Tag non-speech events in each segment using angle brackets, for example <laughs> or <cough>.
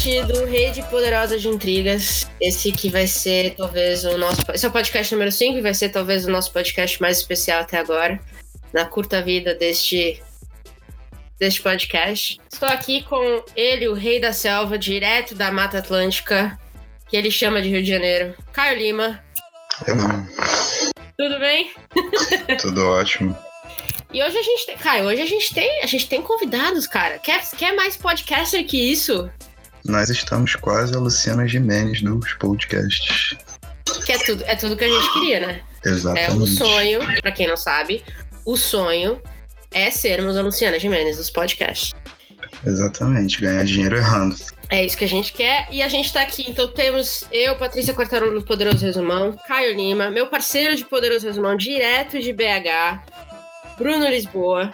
podcast do Rede Poderosa de Intrigas. Esse que vai ser talvez o nosso. Esse é o podcast número 5 e vai ser talvez o nosso podcast mais especial até agora. Na curta vida deste. Deste podcast. Estou aqui com ele, o Rei da Selva, direto da Mata Atlântica, que ele chama de Rio de Janeiro. Caio Lima. Eu Tudo bem? <laughs> Tudo ótimo. E hoje a gente tem. Caio, hoje a gente tem. A gente tem convidados, cara. Quer, quer mais podcaster que isso? Nós estamos quase a Luciana Gimenez dos podcasts. Que é tudo, é tudo que a gente queria, né? Exatamente. É o sonho, pra quem não sabe, o sonho é sermos a Luciana Gimenez dos podcasts. Exatamente, ganhar dinheiro errando. É isso que a gente quer. E a gente tá aqui. Então temos eu, Patrícia Quartarolo do Poderoso Resumão, Caio Lima, meu parceiro de Poderoso Resumão, direto de BH, Bruno Lisboa.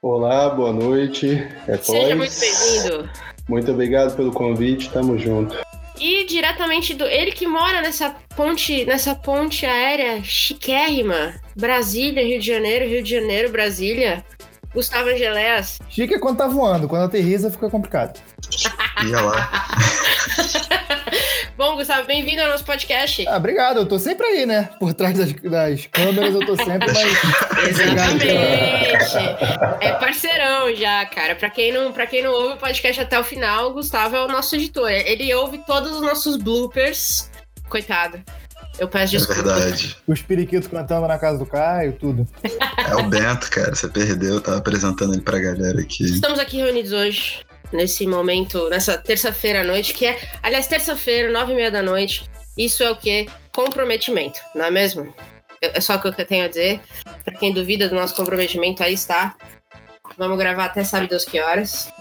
Olá, boa noite. É Seja Toys. muito bem-vindo. Muito obrigado pelo convite, tamo junto. E diretamente do. Ele que mora nessa ponte, nessa ponte aérea chiquérrima. Brasília, Rio de Janeiro, Rio de Janeiro, Brasília. Gustavo Angeléas. Chique é quando tá voando, quando aterriza fica complicado. Ia lá. <laughs> Bom, Gustavo, bem-vindo ao nosso podcast. Ah, obrigado, eu tô sempre aí, né? Por trás das, das câmeras eu tô sempre, mas. <laughs> Exatamente. É parceirão já, cara. Pra quem, não, pra quem não ouve o podcast até o final, o Gustavo é o nosso editor. Ele ouve todos os nossos bloopers. Coitado. Eu peço É desculpa. verdade. Os periquitos cantando na casa do Caio, tudo. É o Bento, cara. Você perdeu. Eu tava apresentando ele pra galera aqui. Estamos aqui reunidos hoje, nesse momento, nessa terça-feira à noite, que é, aliás, terça-feira, nove e meia da noite. Isso é o quê? Comprometimento, não é mesmo? É só o que eu tenho a dizer. Pra quem duvida do nosso comprometimento, aí está. Vamos gravar até sabe Deus que horas.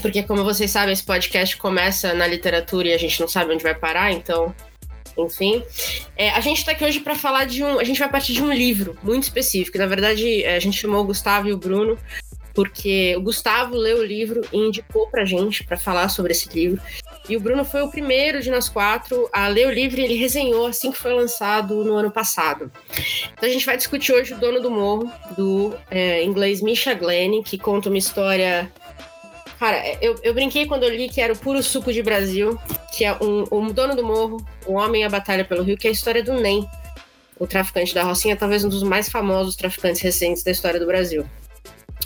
Porque, como vocês sabem, esse podcast começa na literatura e a gente não sabe onde vai parar, então. Enfim. É, a gente tá aqui hoje para falar de um. A gente vai partir de um livro muito específico. Na verdade, é, a gente chamou o Gustavo e o Bruno porque o Gustavo leu o livro e indicou pra gente para falar sobre esse livro. E o Bruno foi o primeiro de nós quatro a ler o livro e ele resenhou assim que foi lançado no ano passado. Então a gente vai discutir hoje o Dono do Morro, do é, inglês Misha Glenn, que conta uma história. Cara, eu, eu brinquei quando eu li que era o puro suco de Brasil, que é um, um dono do morro, o homem e a batalha pelo rio, que é a história do Nem, o traficante da Rocinha, talvez um dos mais famosos traficantes recentes da história do Brasil.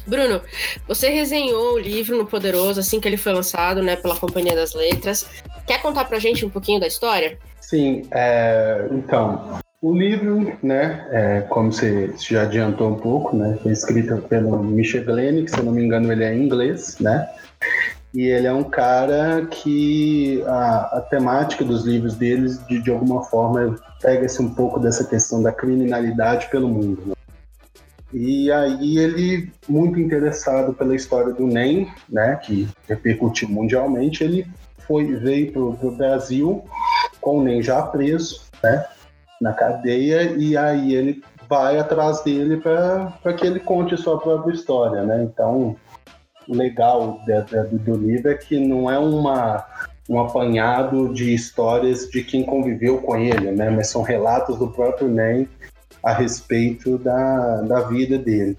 Bruno, você resenhou o livro no Poderoso assim que ele foi lançado, né, pela Companhia das Letras. Quer contar pra gente um pouquinho da história? Sim, é, então, o livro, né, é, como você já adiantou um pouco, né, foi escrito pelo Michel Glenn, que se eu não me engano ele é inglês, né, e ele é um cara que a, a temática dos livros deles, de, de alguma forma, pega-se um pouco dessa questão da criminalidade pelo mundo, né? E aí ele, muito interessado pela história do NEM, né, que repercutiu mundialmente, ele foi, veio para o Brasil com o NEM já preso, né, na cadeia, e aí ele vai atrás dele para que ele conte sua própria história, né? Então, o legal do, do livro é que não é uma um apanhado de histórias de quem conviveu com ele, né? Mas são relatos do próprio NEM a respeito da, da vida dele.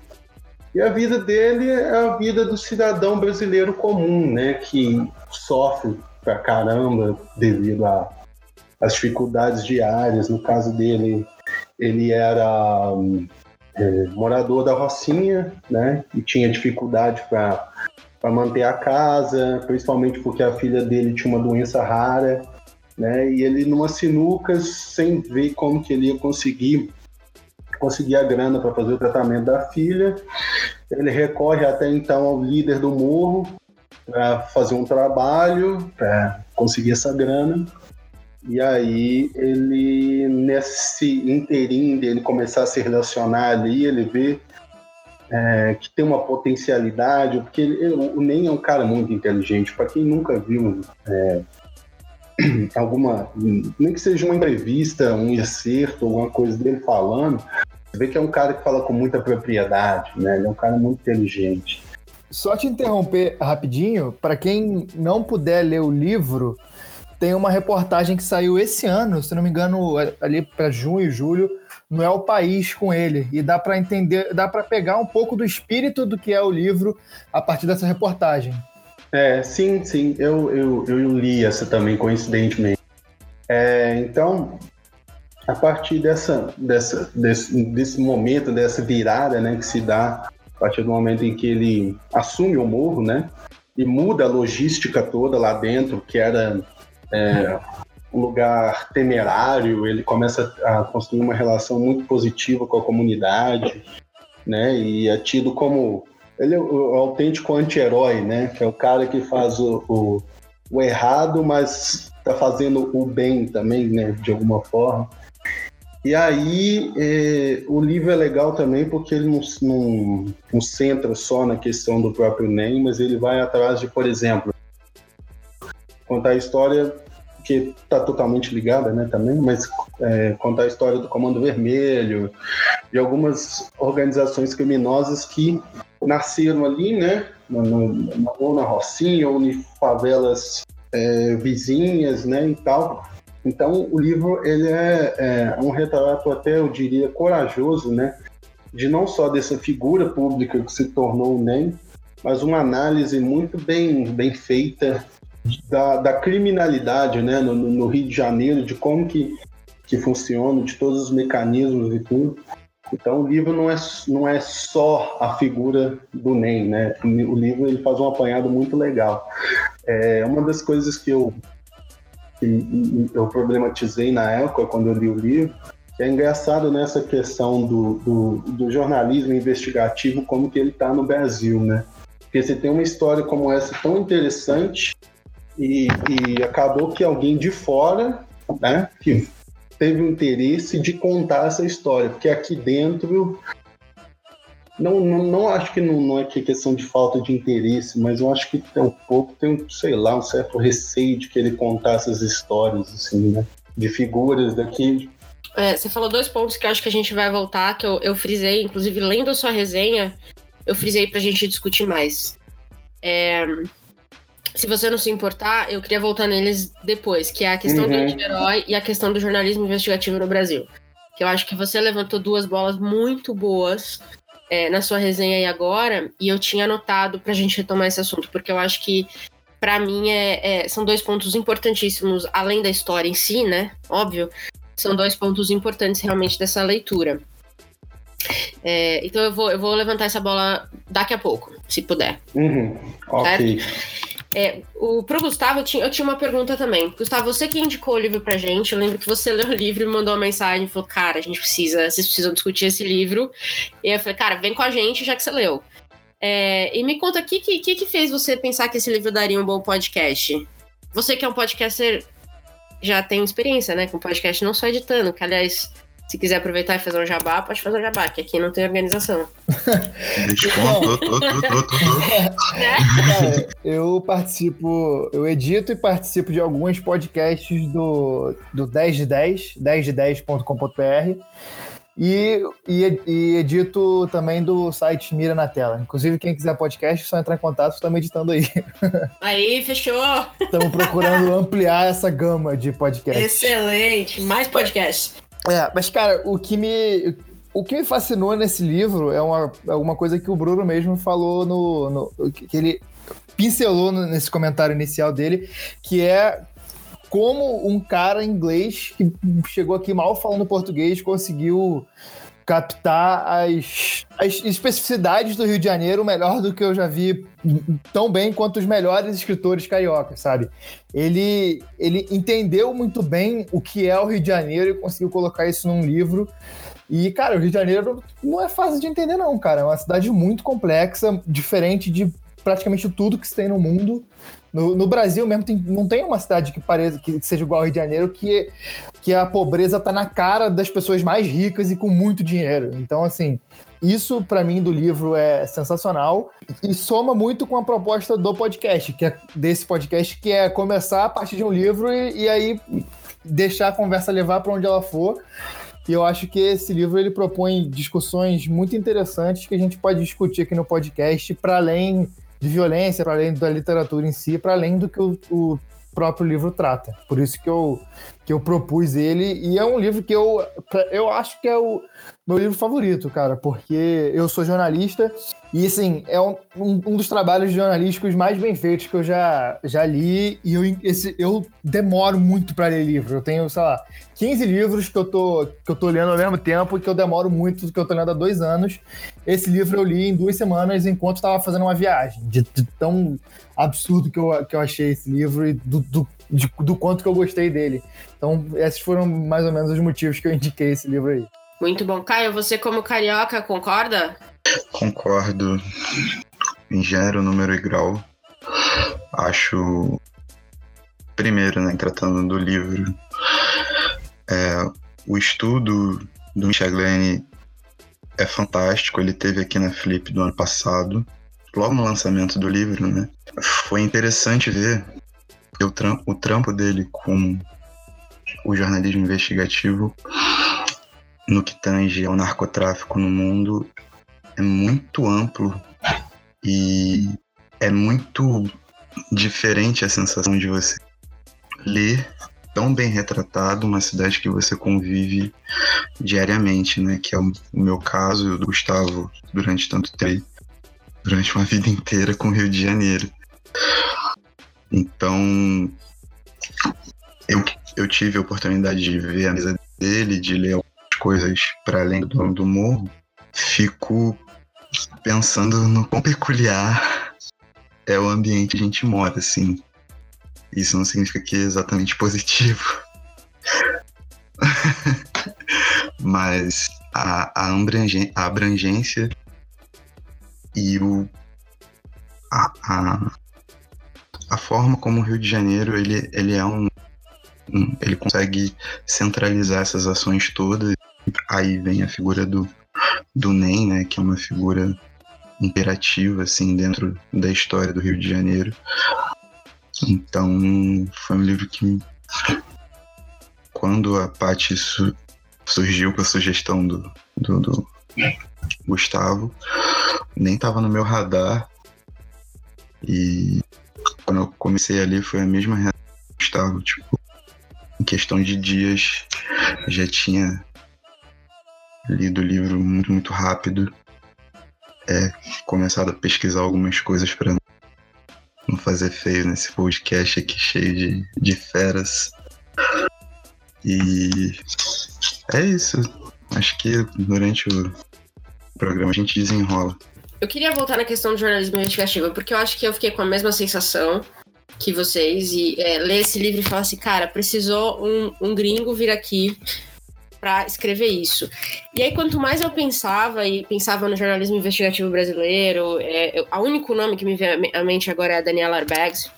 E a vida dele é a vida do cidadão brasileiro comum, né, que sofre pra caramba devido às dificuldades diárias. No caso dele, ele era é, morador da Rocinha, né, e tinha dificuldade para manter a casa, principalmente porque a filha dele tinha uma doença rara, né, e ele numa sinuca sem ver como que ele ia conseguir conseguir a grana para fazer o tratamento da filha. Ele recorre até então ao líder do morro para fazer um trabalho, para conseguir essa grana. E aí ele, nesse interim dele começar a se relacionar ali, ele vê é, que tem uma potencialidade, porque ele, o Nem é um cara muito inteligente. Para quem nunca viu é, <clears throat> alguma, nem que seja uma entrevista, um excerto, alguma coisa dele falando, vê que é um cara que fala com muita propriedade, né? Ele é um cara muito inteligente. Só te interromper rapidinho, para quem não puder ler o livro, tem uma reportagem que saiu esse ano, se não me engano, ali para junho, julho, no É o País com ele. E dá para entender, dá para pegar um pouco do espírito do que é o livro a partir dessa reportagem. É, sim, sim, eu, eu, eu li essa também, coincidentemente. É, então, a partir dessa, dessa, desse, desse momento, dessa virada né, que se dá a partir do momento em que ele assume o morro, né? E muda a logística toda lá dentro, que era é, um lugar temerário, ele começa a construir uma relação muito positiva com a comunidade, né? E é tido como ele é o, autêntico anti-herói, né? Que é o cara que faz o, o, o errado, mas está fazendo o bem também, né? De alguma forma. E aí é, o livro é legal também porque ele não, não, não centra só na questão do próprio NEM, mas ele vai atrás de, por exemplo, contar a história que está totalmente ligada, né, também, mas é, contar a história do Comando Vermelho, de algumas organizações criminosas que nasceram ali, né, ou na Rocinha, ou em favelas é, vizinhas, né, e tal, então, o livro ele é, é, um retrato até, eu diria, corajoso, né? De não só dessa figura pública que se tornou o NEM, mas uma análise muito bem, bem feita da, da criminalidade, né? No, no, Rio de Janeiro, de como que, que funciona, de todos os mecanismos e tudo. Então, o livro não é, não é só a figura do NEM, né? O livro ele faz um apanhado muito legal. É, uma das coisas que eu que eu problematizei na época, quando eu li o livro, é engraçado nessa questão do, do, do jornalismo investigativo, como que ele está no Brasil, né? Porque você tem uma história como essa tão interessante e, e acabou que alguém de fora, né, que teve o interesse de contar essa história, porque aqui dentro não, não, não acho que não, não é que é questão de falta de interesse, mas eu acho que tem um pouco, tem, sei lá, um certo receio de querer contar essas histórias, assim, né? De figuras daqui. É, você falou dois pontos que eu acho que a gente vai voltar, que eu, eu frisei, inclusive lendo a sua resenha, eu frisei pra gente discutir mais. É, se você não se importar, eu queria voltar neles depois, que é a questão uhum. do anti-herói e a questão do jornalismo investigativo no Brasil. Que eu acho que você levantou duas bolas muito boas é, na sua resenha aí agora, e eu tinha anotado para a gente retomar esse assunto, porque eu acho que, para mim, é, é, são dois pontos importantíssimos, além da história em si, né? Óbvio, são dois pontos importantes realmente dessa leitura. É, então eu vou, eu vou levantar essa bola daqui a pouco, se puder. Uhum, ok. É, o, pro Gustavo, eu tinha, eu tinha uma pergunta também. Gustavo, você que indicou o livro pra gente, eu lembro que você leu o livro e mandou uma mensagem e falou, cara, a gente precisa, vocês precisam discutir esse livro. E eu falei, cara, vem com a gente já que você leu. É, e me conta, o que, que, que fez você pensar que esse livro daria um bom podcast? Você que é um podcaster, já tem experiência, né, com podcast, não só editando, que aliás se quiser aproveitar e fazer um jabá, pode fazer um jabá, que aqui não tem organização. <laughs> é, eu participo, eu edito e participo de alguns podcasts do, do 10 de 10, 10de10.com.br e, e, e, edito também do site Mira na Tela. Inclusive, quem quiser podcast, é só entrar em contato, estamos editando aí. <laughs> Aí, fechou! Estamos procurando ampliar essa gama de podcasts. Excelente! Mais podcasts. É, mas, cara, o que me. O que me fascinou nesse livro é uma, é uma coisa que o Bruno mesmo falou no. no que ele pincelou nesse comentário inicial dele, que é como um cara inglês que chegou aqui mal falando português conseguiu captar as, as especificidades do Rio de Janeiro melhor do que eu já vi tão bem quanto os melhores escritores cariocas, sabe? Ele, ele entendeu muito bem o que é o Rio de Janeiro e conseguiu colocar isso num livro. E, cara, o Rio de Janeiro não é fácil de entender, não, cara. É uma cidade muito complexa, diferente de praticamente tudo que se tem no mundo. No, no Brasil mesmo tem, não tem uma cidade que pareça que seja igual ao Rio de Janeiro que, que a pobreza tá na cara das pessoas mais ricas e com muito dinheiro. Então, assim, isso para mim do livro é sensacional e soma muito com a proposta do podcast, que é desse podcast, que é começar a partir de um livro e, e aí deixar a conversa levar para onde ela for. E eu acho que esse livro ele propõe discussões muito interessantes que a gente pode discutir aqui no podcast para além de violência, para além da literatura em si, para além do que o, o, próprio livro trata. Por isso que eu, que eu propus ele, e é um livro que eu, eu acho que é o meu livro favorito, cara, porque eu sou jornalista E assim, é um, um, dos trabalhos jornalísticos mais bem feitos que eu já, já li. E eu, esse, eu demoro muito para ler livro. Eu tenho, sei lá, 15 livros que eu, tô, que eu tô lendo ao mesmo tempo e que eu demoro muito, que eu tô lendo há dois anos. Esse livro eu li em duas semanas enquanto estava fazendo uma viagem. De, de, tão absurdo que eu, que eu achei esse livro e do, do, de, do quanto que eu gostei dele. Então, esses foram mais ou menos os motivos que eu indiquei esse livro aí. Muito bom. Caio, você como carioca concorda? Concordo em gênero, número e grau. Acho, primeiro, né, tratando do livro, é, o estudo do Michel Glenn é fantástico. Ele teve aqui na Flip do ano passado, logo no lançamento do livro, né? Foi interessante ver trampo, o trampo dele com o jornalismo investigativo no que tange ao narcotráfico no mundo é muito amplo e é muito diferente a sensação de você ler tão bem retratado uma cidade que você convive diariamente, né? Que é o meu caso e o do Gustavo durante tanto tempo, durante uma vida inteira com o Rio de Janeiro. Então, eu, eu tive a oportunidade de ver a mesa dele, de ler coisas para além do dono do morro, fico pensando no quão peculiar é o ambiente que a gente mora, assim. Isso não significa que é exatamente positivo. <laughs> Mas a, a, a abrangência e o, a, a, a, forma como o Rio de Janeiro ele, ele é um, um, ele consegue centralizar essas ações todas aí vem a figura do, do NEM, né, que é uma figura imperativa assim dentro da história do Rio de Janeiro. Então foi um livro que quando a Paty su surgiu com a sugestão do, do, do Gustavo, nem estava no meu radar. E quando eu comecei ali foi a mesma reação do tipo, em questão de dias já tinha lido o livro muito, muito rápido. É, começado a pesquisar algumas coisas para não fazer feio nesse podcast aqui cheio de, de feras. E é isso. Acho que durante o programa a gente desenrola. Eu queria voltar na questão do jornalismo investigativo, porque eu acho que eu fiquei com a mesma sensação que vocês e é, ler esse livro e falar assim, cara, precisou um, um gringo vir aqui para escrever isso. E aí, quanto mais eu pensava e pensava no jornalismo investigativo brasileiro, é, eu, a único nome que me vem à mente agora é a Daniela Arbegs,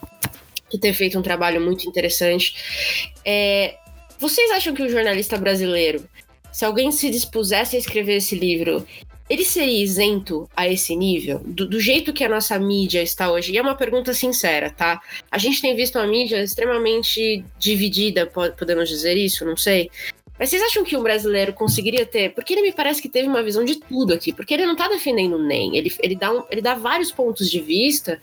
que tem feito um trabalho muito interessante. É, vocês acham que o jornalista brasileiro, se alguém se dispusesse a escrever esse livro, ele seria isento a esse nível? Do, do, jeito que a nossa mídia está hoje? E é uma pergunta sincera, tá? A gente tem visto uma mídia extremamente dividida, podemos dizer isso, não sei. Mas vocês acham que um brasileiro conseguiria ter? Porque ele me parece que teve uma visão de tudo aqui. Porque ele não tá defendendo nem. Ele, ele, dá, um, ele dá vários pontos de vista.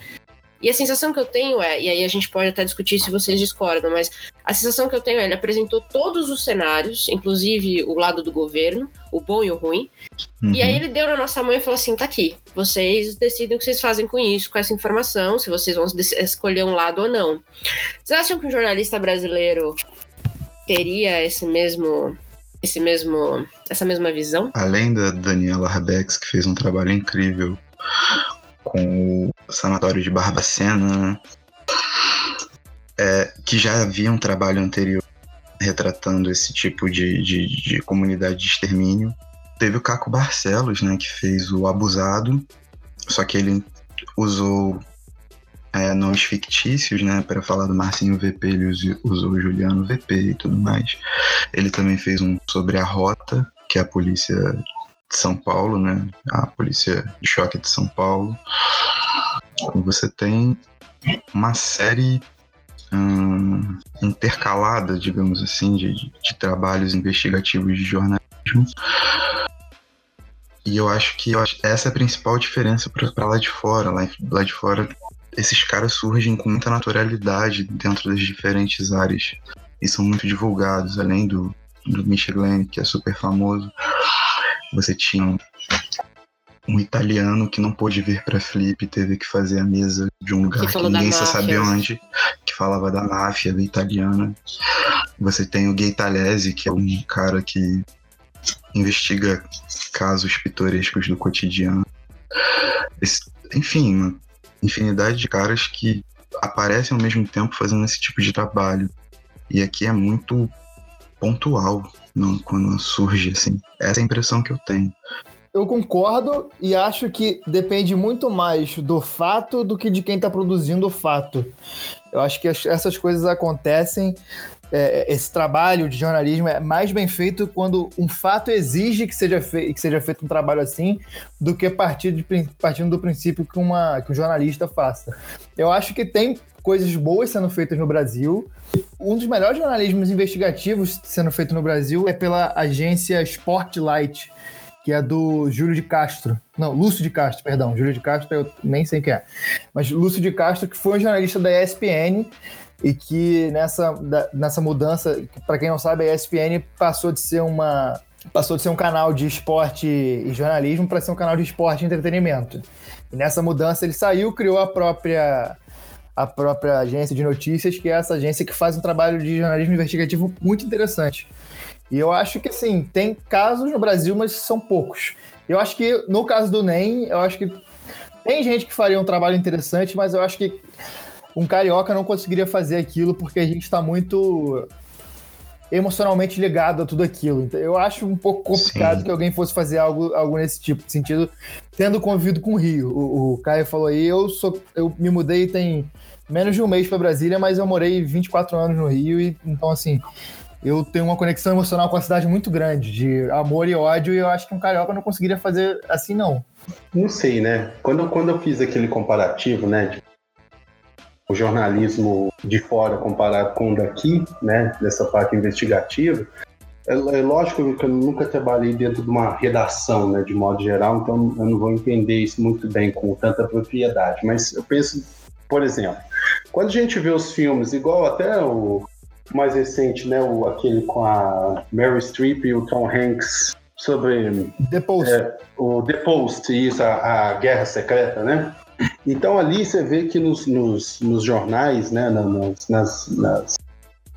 E a sensação que eu tenho é, e aí a gente pode até discutir se vocês discordam, mas a sensação que eu tenho é, ele apresentou todos os cenários, inclusive o lado do governo, o bom e o ruim. Uhum. E aí ele deu na nossa mão e falou assim: tá aqui, vocês decidem o que vocês fazem com isso, com essa informação, se vocês vão escolher um lado ou não. Vocês acham que um jornalista brasileiro teria esse mesmo esse mesmo essa mesma visão? Além da Daniela Rabex, que fez um trabalho incrível com o Sanatório de Barbacena, é, que já havia um trabalho anterior retratando esse tipo de, de, de comunidade de extermínio. Teve o Caco Barcelos, né, que fez o Abusado, só que ele usou é, nomes fictícios, né, para falar do Marcinho VP, ele usou o Juliano VP e tudo mais. Ele também fez um sobre a Rota, que é a polícia de São Paulo, né, a polícia de choque de São Paulo. Você tem uma série hum, intercalada, digamos assim, de, de trabalhos investigativos de jornalismo. E eu acho que essa é a principal diferença para lá de fora. Lá, lá de fora esses caras surgem com muita naturalidade dentro das diferentes áreas e são muito divulgados, além do, do Michel Glenn, que é super famoso. Você tinha um italiano que não pôde vir para Flip, teve que fazer a mesa de um lugar que, que ninguém sabia onde, que falava da máfia da italiana. Você tem o Gay Talese, que é um cara que investiga casos pitorescos do cotidiano. Esse, enfim, uma infinidade de caras que aparecem ao mesmo tempo fazendo esse tipo de trabalho. E aqui é muito pontual não, quando surge, assim. Essa é a impressão que eu tenho. Eu concordo e acho que depende muito mais do fato do que de quem está produzindo o fato. Eu acho que essas coisas acontecem. É, esse trabalho de jornalismo é mais bem feito quando um fato exige que seja, que seja feito um trabalho assim do que partir de, partindo do princípio que, uma, que um jornalista faça. Eu acho que tem coisas boas sendo feitas no Brasil. Um dos melhores jornalismos investigativos sendo feito no Brasil é pela agência Spotlight, que é do Júlio de Castro. Não, Lúcio de Castro, perdão. Júlio de Castro eu nem sei quem é. Mas Lúcio de Castro, que foi um jornalista da ESPN e que nessa, da, nessa mudança, para quem não sabe, a ESPN passou de ser uma passou de ser um canal de esporte e jornalismo para ser um canal de esporte e entretenimento. E nessa mudança ele saiu, criou a própria a própria agência de notícias, que é essa agência que faz um trabalho de jornalismo investigativo muito interessante. E eu acho que, assim, tem casos no Brasil, mas são poucos. Eu acho que, no caso do NEM, eu acho que tem gente que faria um trabalho interessante, mas eu acho que um carioca não conseguiria fazer aquilo porque a gente está muito emocionalmente ligado a tudo aquilo. Então, eu acho um pouco complicado Sim. que alguém fosse fazer algo, algo nesse tipo de sentido, tendo convivido com o Rio. O, o Caio falou aí, eu sou, eu me mudei tem menos de um mês para Brasília, mas eu morei 24 anos no Rio e então assim, eu tenho uma conexão emocional com a cidade muito grande, de amor e ódio, e eu acho que um carioca não conseguiria fazer assim, não. Não sei, né? Quando, quando eu fiz aquele comparativo, né? De, o jornalismo de fora comparado com o daqui, né? Dessa parte investigativa, é, é, lógico que eu nunca trabalhei dentro de uma redação, né? De modo geral, então eu não vou entender isso muito bem com tanta propriedade. Mas eu penso, por exemplo, quando a gente vê os filmes, igual até o mais recente, né? O, aquele com a Mary Streep e o Tom Hanks sobre The Post. É, o The Post, isso, a, a, Guerra Secreta, né? Então ali você vê que nos, nos, nos jornais, né? Nas, nas, nas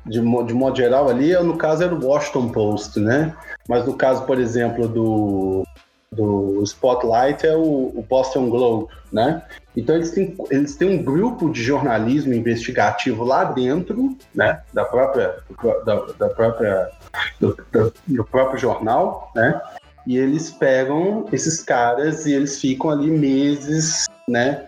de, de modo geral ali, no caso era o Washington Post, né? Mas no caso, por exemplo, do do Spotlight é o, o, Boston Globe, né? Então eles têm, eles têm um grupo de jornalismo investigativo lá dentro, né? Da própria, da, da própria, do, do, do, próprio jornal, né? E eles pegam esses caras e eles ficam ali meses, né?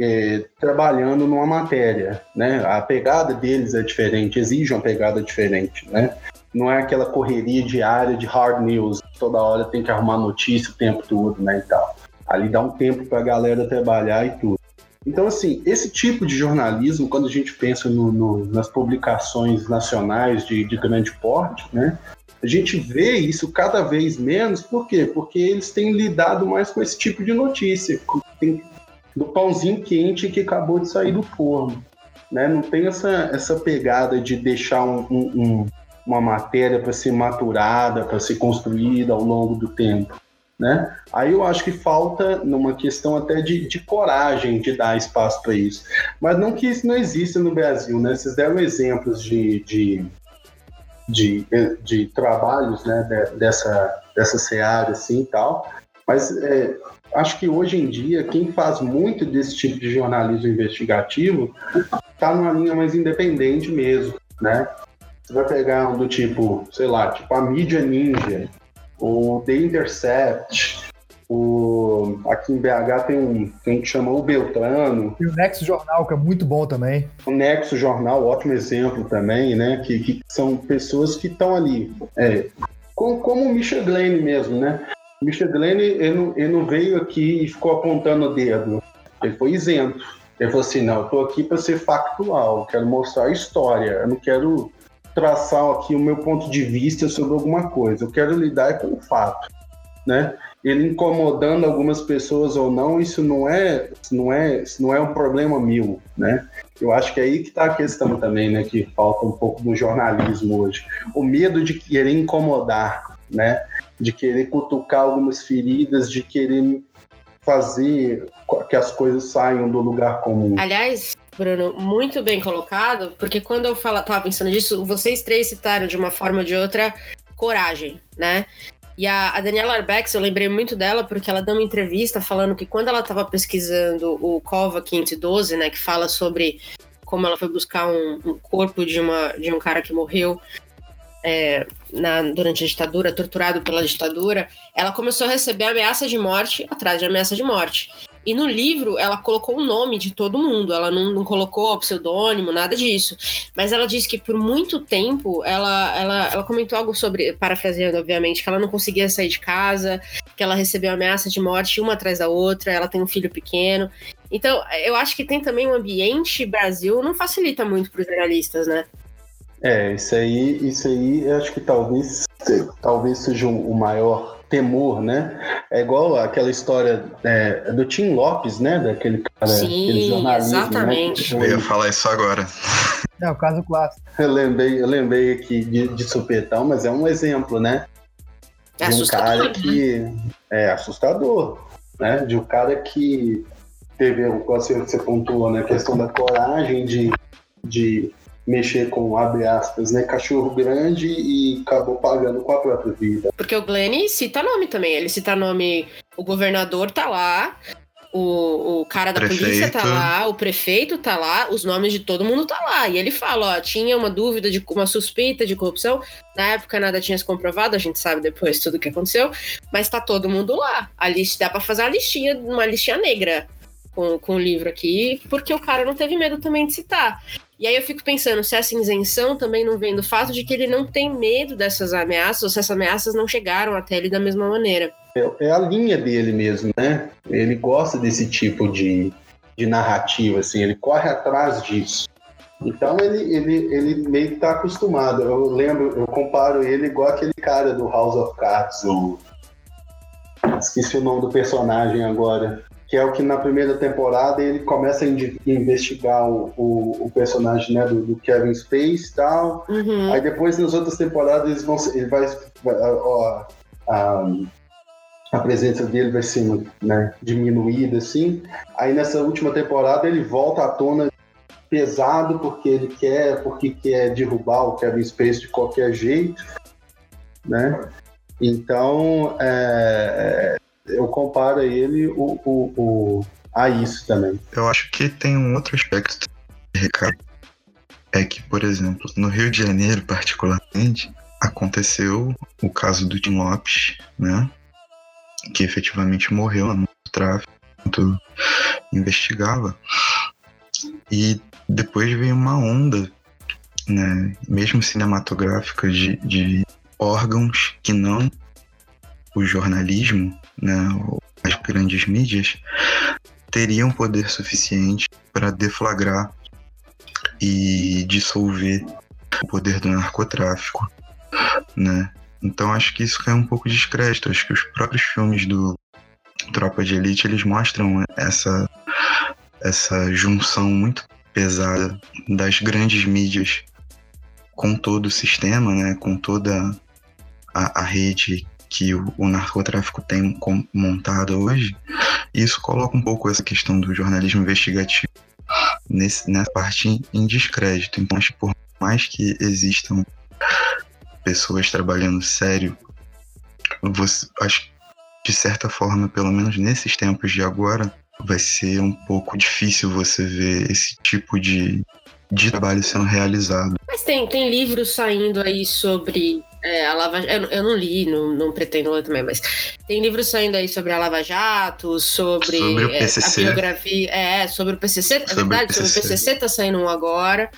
É, trabalhando numa matéria, né? A pegada deles é diferente, exige uma pegada diferente, né? não é aquela correria diária de hard news, toda hora tem que arrumar notícia o tempo todo, né, e tal. Ali dá um tempo para a galera trabalhar e tudo. Então, assim, esse tipo de jornalismo, quando a gente pensa no, no, nas publicações nacionais de, de grande porte, né, a gente vê isso cada vez menos, por quê? Porque eles têm lidado mais com esse tipo de notícia, tem, do pãozinho quente que acabou de sair do forno. Né? Não tem essa, essa pegada de deixar um, um, uma matéria para ser maturada, para ser construída ao longo do tempo. Né? Aí eu acho que falta numa questão até de, de coragem de dar espaço para isso. Mas não que isso não exista no Brasil, né? Vocês deram exemplos de, de, de, de trabalhos né? dessa, dessa seara assim e tal, mas é, acho que hoje em dia quem faz muito desse tipo de jornalismo investigativo está numa linha mais independente mesmo, né? Você vai pegar um do tipo, sei lá, tipo a mídia ninja, o The Intercept, o... Aqui em BH tem um, tem um que chama o Beltrano. E o Nexo Jornal, que é muito bom também. O Nexo Jornal, ótimo exemplo também, né? Que, que são pessoas que estão ali. É, como, como o Michel Glenn mesmo, né? O Michel Glenn, ele não, ele não veio aqui e ficou apontando o dedo. Ele foi isento. Ele falou assim: não, eu tô aqui para ser factual, quero mostrar a história, eu não quero traçar aqui o meu ponto de vista sobre alguma coisa. Eu quero lidar com o fato, né? Ele incomodando algumas pessoas ou não, isso não é, não é, não é um problema meu, né? Eu acho que é aí que está a questão também, né? Que falta um pouco do jornalismo hoje, o medo de querer incomodar, né? de querer cutucar algumas feridas, de querer fazer que as coisas saiam do lugar comum. Aliás, Bruno, muito bem colocado, porque quando eu falo, tava pensando nisso, vocês três citaram de uma forma ou de outra coragem, né? E a, a Daniela Arbex, eu lembrei muito dela porque ela deu uma entrevista falando que quando ela estava pesquisando o Cova 512, né, que fala sobre como ela foi buscar um, um corpo de, uma, de um cara que morreu é, na, durante a ditadura, torturado pela ditadura, ela começou a receber ameaça de morte atrás de ameaça de morte. E no livro ela colocou o nome de todo mundo, ela não, não colocou pseudônimo, nada disso. Mas ela disse que por muito tempo ela, ela, ela comentou algo sobre, parafraseando, obviamente, que ela não conseguia sair de casa, que ela recebeu ameaça de morte uma atrás da outra, ela tem um filho pequeno. Então, eu acho que tem também um ambiente Brasil, não facilita muito para os jornalistas, né? É, isso aí, isso aí, eu acho que talvez, talvez seja o maior temor, né? É igual aquela história é, do Tim Lopes, né? Daquele cara, Sim, jornalista. Né? Exatamente. Né? Eu ia falar isso agora. É o caso clássico. <laughs> Eu lembrei, eu lembrei aqui de, de supetão, mas é um exemplo, né? É de um cara né? que é assustador, né? De um cara que teve, você, você pontuou, né? A questão da coragem de, de mexer com, abre aspas, né, cachorro grande e acabou pagando com a própria vida. Porque o Glenn cita nome também, ele cita nome, o governador tá lá, o, o cara da prefeito. polícia tá lá, o prefeito tá lá, os nomes de todo mundo tá lá. E ele fala, ó, tinha uma dúvida de uma suspeita de corrupção. Na época nada tinha se comprovado, a gente sabe depois tudo que aconteceu, mas tá todo mundo lá. A lista dá para fazer uma listinha, uma listinha negra com, com o livro aqui, porque o cara não teve medo também de citar. E aí eu fico pensando se essa isenção também não vem do fato de que ele não tem medo dessas ameaças, ou se essas ameaças não chegaram até ele da mesma maneira. É, é a linha dele mesmo, né? Ele gosta desse tipo de, de narrativa, assim, ele corre atrás disso. Então ele, ele, ele meio que tá acostumado. Eu lembro, eu comparo ele igual aquele cara do House of Cards, o... esqueci o nome do personagem agora que é o que na primeira temporada ele começa a investigar o, o, o personagem né, do, do, Kevin Space e tal. Uhum. Aí depois nas outras temporadas eles vão, ele vai, ó, a, a presença dele vai ser né, diminuída assim. Aí nessa última temporada ele volta à tona pesado porque ele quer, porque quer derrubar o Kevin Space de qualquer jeito, né? Então, é, eu comparo ele o, o, o, a isso também. Eu acho que tem um outro aspecto, Ricardo. É que, por exemplo, no Rio de Janeiro, particularmente, aconteceu o caso do Tim Lopes, né? Que efetivamente morreu no tráfico enquanto investigava. E depois veio uma onda, né, mesmo cinematográfica, de, de órgãos que não o jornalismo, né, as grandes mídias, teriam poder suficiente para deflagrar e dissolver o poder do narcotráfico, né? Então acho que isso é um pouco de descrédito. Acho que os próprios filmes do Tropa de Elite eles mostram essa essa junção muito pesada das grandes mídias com todo o sistema, né? Com toda a, a rede que o, o narcotráfico tem montado hoje, isso coloca um pouco essa questão do jornalismo investigativo nesse, nessa parte em descrédito. Então, acho que por mais que existam pessoas trabalhando sério, você, acho que de certa forma, pelo menos nesses tempos de agora, vai ser um pouco difícil você ver esse tipo de, de trabalho sendo realizado. Mas tem, tem livros saindo aí sobre é, a Lava eu, eu não li, não, não pretendo ler também, mas tem livros saindo aí sobre a Lava Jato, sobre, sobre o PCC. É, a biografia. É, sobre o PCC, é sobre verdade, o PCC. sobre o PCC tá saindo um agora.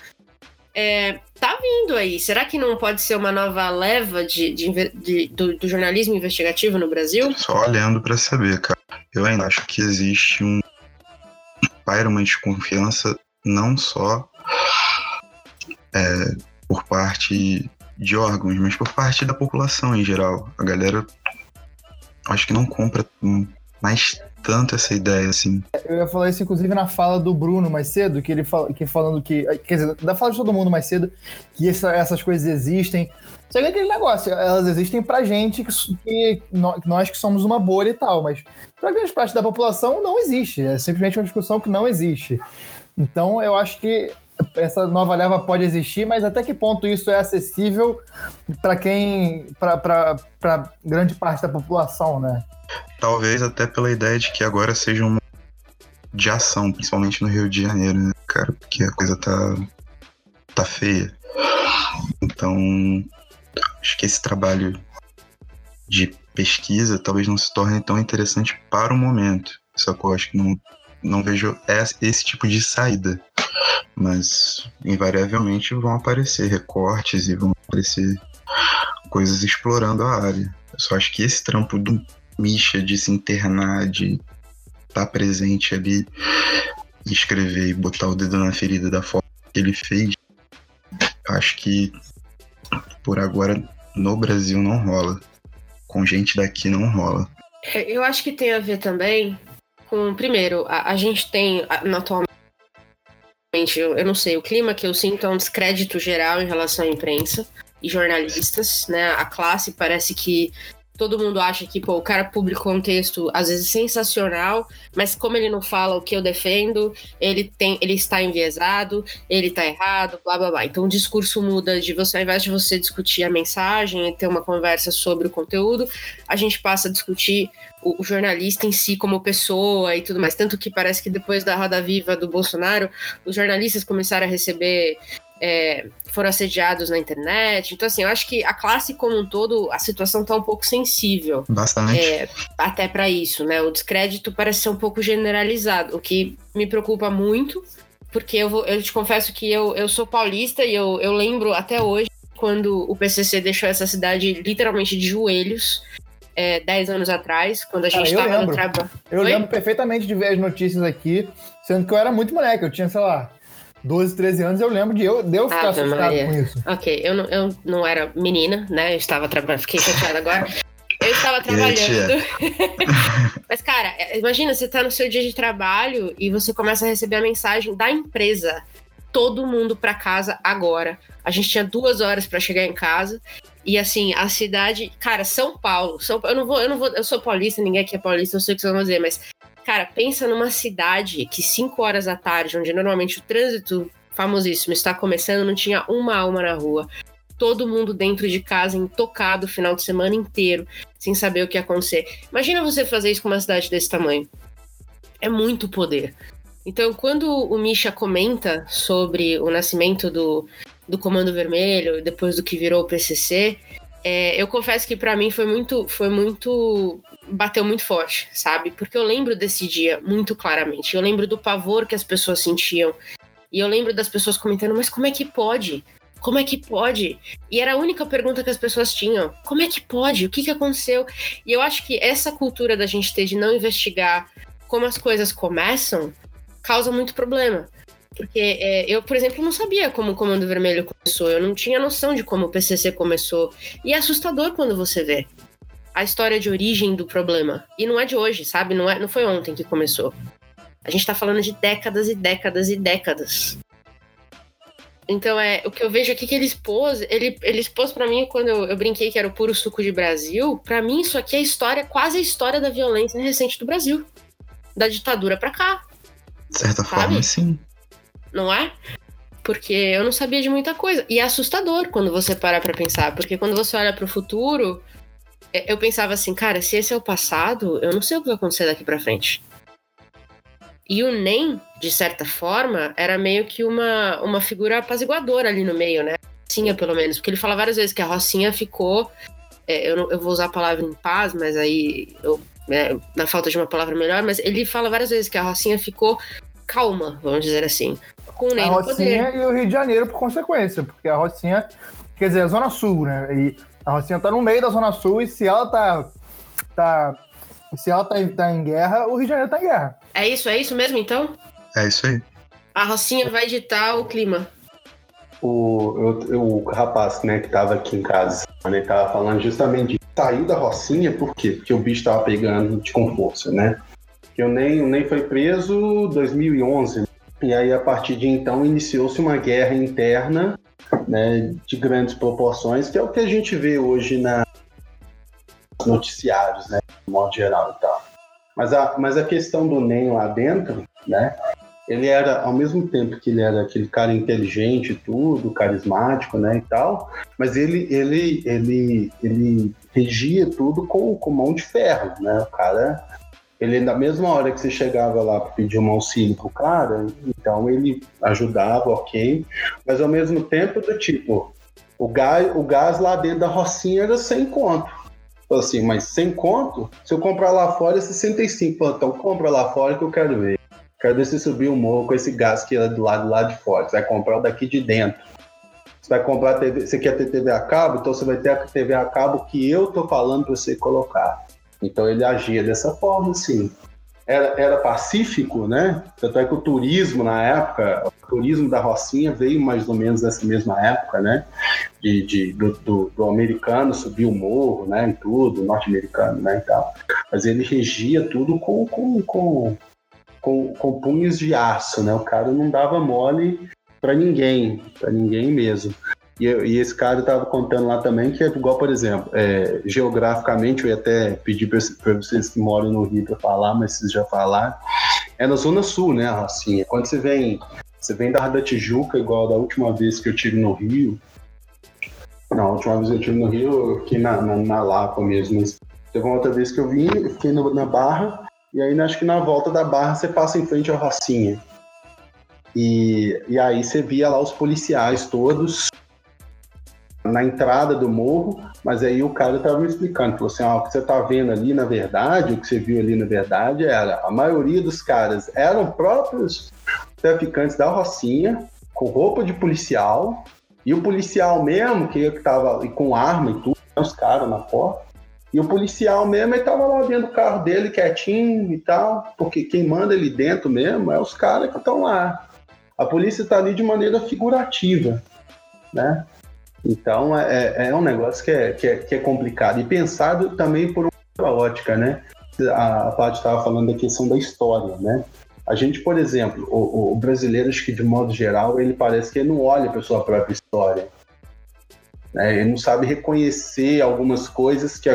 É, tá vindo aí. Será que não pode ser uma nova leva de, de, de do, do, jornalismo investigativo no Brasil? Só olhando para saber, cara. Eu ainda acho que existe um paira uma desconfiança não só é, por parte de órgãos, mas por parte da população em geral. A galera acho que não compra mais tanto essa ideia, assim. Eu ia falar isso, inclusive, na fala do Bruno mais cedo, que ele fala, que falando que. Quer dizer, da fala de todo mundo mais cedo, que essa, essas coisas existem. Só que aquele negócio, elas existem pra gente que nós que somos uma bolha e tal, mas pra grande parte da população não existe. É simplesmente uma discussão que não existe. Então eu acho que essa nova leva pode existir, mas até que ponto isso é acessível para quem, para grande parte da população, né? Talvez até pela ideia de que agora seja um de ação, principalmente no Rio de Janeiro, né, cara? Porque a coisa tá, tá feia. Então, acho que esse trabalho de pesquisa talvez não se torne tão interessante para o momento. Só que eu acho que não, não vejo esse tipo de saída. Mas, invariavelmente, vão aparecer recortes e vão aparecer coisas explorando a área. Eu só acho que esse trampo do Misha de se internar, de estar tá presente ali, escrever e botar o dedo na ferida da forma que ele fez, acho que por agora no Brasil não rola. Com gente daqui não rola. É, eu acho que tem a ver também com, primeiro, a, a gente tem atualmente, eu, eu não sei, o clima que eu sinto é um descrédito geral em relação à imprensa e jornalistas, né? A classe parece que todo mundo acha que, pô, o cara publicou um texto, às vezes sensacional, mas como ele não fala o que eu defendo, ele tem, ele está enviesado, ele está errado, blá blá blá. Então o discurso muda de você, ao invés de você discutir a mensagem e ter uma conversa sobre o conteúdo, a gente passa a discutir o, o jornalista em si como pessoa e tudo mais. Tanto que parece que depois da Roda Viva do Bolsonaro, os jornalistas começaram a receber é, foram assediados na internet. Então, assim, eu acho que a classe como um todo, a situação está um pouco sensível. Bastante. É, até para isso, né? O descrédito parece ser um pouco generalizado, o que me preocupa muito, porque eu, vou, eu te confesso que eu, eu sou paulista e eu, eu lembro até hoje quando o PCC deixou essa cidade literalmente de joelhos. É, 10 anos atrás, quando a gente estava no trabalho. Eu Oi? lembro perfeitamente de ver as notícias aqui, sendo que eu era muito moleque, eu tinha, sei lá, 12, 13 anos, eu lembro de eu, de eu ficar Ave assustado Maria. com isso. Ok, eu não, eu não era menina, né? Eu estava trabalhando, fiquei chateada agora. Eu estava trabalhando. <laughs> Mas, cara, é, imagina, você tá no seu dia de trabalho e você começa a receber a mensagem da empresa. Todo mundo para casa agora. A gente tinha duas horas para chegar em casa. E assim, a cidade, cara, São Paulo, São eu não vou, eu não vou, eu sou paulista, ninguém aqui é paulista, eu sei o que vocês vão dizer, mas Cara, pensa numa cidade que 5 horas da tarde, onde normalmente o trânsito famosíssimo está começando, não tinha uma alma na rua. Todo mundo dentro de casa, intocado o final de semana inteiro, sem saber o que ia acontecer. Imagina você fazer isso com uma cidade desse tamanho. É muito poder. Então, quando o Misha comenta sobre o nascimento do, do Comando Vermelho, depois do que virou o PCC, é, eu confesso que para mim foi muito, foi muito, bateu muito forte, sabe? Porque eu lembro desse dia muito claramente. Eu lembro do pavor que as pessoas sentiam e eu lembro das pessoas comentando, mas como é que pode? Como é que pode? E era a única pergunta que as pessoas tinham. Como é que pode? O que, que aconteceu? E eu acho que essa cultura da gente ter de não investigar como as coisas começam causa muito problema. Porque é, eu, por exemplo, não sabia como o Comando Vermelho começou, eu não tinha noção de como o PCC começou. E é assustador quando você vê a história de origem do problema. E não é de hoje, sabe? Não, é, não foi ontem que começou. A gente tá falando de décadas e décadas e décadas. Então, é, o que eu vejo aqui que ele expôs, ele, ele expôs para mim quando eu, eu, brinquei que era o puro suco de Brasil. para mim, isso aqui é a história, quase a história da violência recente do Brasil. Da ditadura para cá. De certa sabe? forma, sim não é? Porque eu não sabia de muita coisa. E é assustador quando você para pra pensar, porque quando você olha para o futuro, é, eu pensava assim, cara, se esse é o passado, eu não sei o que vai acontecer daqui para frente. E o NEM, de certa forma, era meio que uma, uma figura apaziguadora ali no meio, né? Rocinha, pelo menos. Porque ele fala várias vezes que a Rocinha ficou. É, eu, não, eu vou usar a palavra em paz, mas aí eu, é, na falta de uma palavra melhor, mas ele fala várias vezes que a Rocinha ficou calma, vamos dizer assim. Com o Ney a Rocinha poder. e o Rio de Janeiro por consequência, porque a Rocinha, quer dizer, a Zona Sul, né? E a Rocinha tá no meio da Zona Sul e se ela tá. tá se ela tá, tá em guerra, o Rio de Janeiro tá em guerra. É isso, é isso mesmo então? É isso aí. A Rocinha vai ditar o clima. O, eu, o rapaz, né, que tava aqui em casa, Ele tava falando justamente de sair da Rocinha, por quê? Porque o bicho tava pegando de com força, né? Que o Ney, o Ney foi preso em 2011, e aí a partir de então iniciou-se uma guerra interna né, de grandes proporções, que é o que a gente vê hoje na noticiários, né, de modo geral e tal. Mas a, mas a questão do NEM lá dentro, né, ele era, ao mesmo tempo que ele era aquele cara inteligente e tudo, carismático, né, e tal, mas ele, ele, ele, ele regia tudo com, com mão de ferro, né, o cara, ele, na mesma hora que você chegava lá para pedir um auxílio pro cara, então ele ajudava, ok, mas ao mesmo tempo do tipo, o gás, o gás lá dentro da rocinha era sem conto. Assim, mas sem conto, se eu comprar lá fora é 65. Pô, então compra lá fora que eu quero ver. Quero ver se subir o morro com esse gás que é do lado, do lado de fora. Você vai comprar o daqui de dentro. Você vai comprar TV, você quer ter TV a cabo, então você vai ter a TV a cabo que eu tô falando para você colocar. Então ele agia dessa forma, assim. Era, era pacífico, né? Tanto é que o turismo na época, o turismo da Rocinha veio mais ou menos nessa mesma época, né? De, de do, do, do, americano subir o morro, né? E tudo, norte-americano, né? E tal. Mas ele regia tudo com, com, com com, com punhos de aço, né? O cara não dava mole para ninguém, para ninguém mesmo. E, e, esse cara estava contando lá também que é igual, por exemplo, é, geograficamente, eu ia até pedir para vocês que moram no Rio para falar, mas vocês já falaram, é na Zona Sul, né, Rocinha? Quando você vem, você vem da da Tijuca, igual da última vez que eu tive no Rio, não, a última vez que eu tive no Rio, aqui na, na, na Lapa mesmo, mas teve uma outra vez que eu vim, eu fiquei na Barra, e aí acho que na volta da barra você passa em frente ao Rocinha. E, e aí você via lá os policiais todos na entrada do morro, mas aí o cara estava me explicando, falou assim, ah, o que você está vendo ali, na verdade, o que você viu ali, na verdade, era a maioria dos caras eram próprios traficantes da Rocinha, com roupa de policial, e o policial mesmo, que estava com arma e tudo, os caras na porta, e o policial mesmo, ele tava lá dentro do carro dele, quietinho e tal, porque quem manda ele dentro mesmo é os caras que estão lá. A polícia está ali de maneira figurativa, né? Então é, é, é um negócio que é, que é, que, é, complicado. E pensado também por uma ótica, né? A, a Paty estava falando da questão da história, né? A gente, por exemplo, o, o, brasileiro, acho que de modo geral, ele parece que ele não olha para sua própria história. Né? Ele não sabe reconhecer algumas coisas que,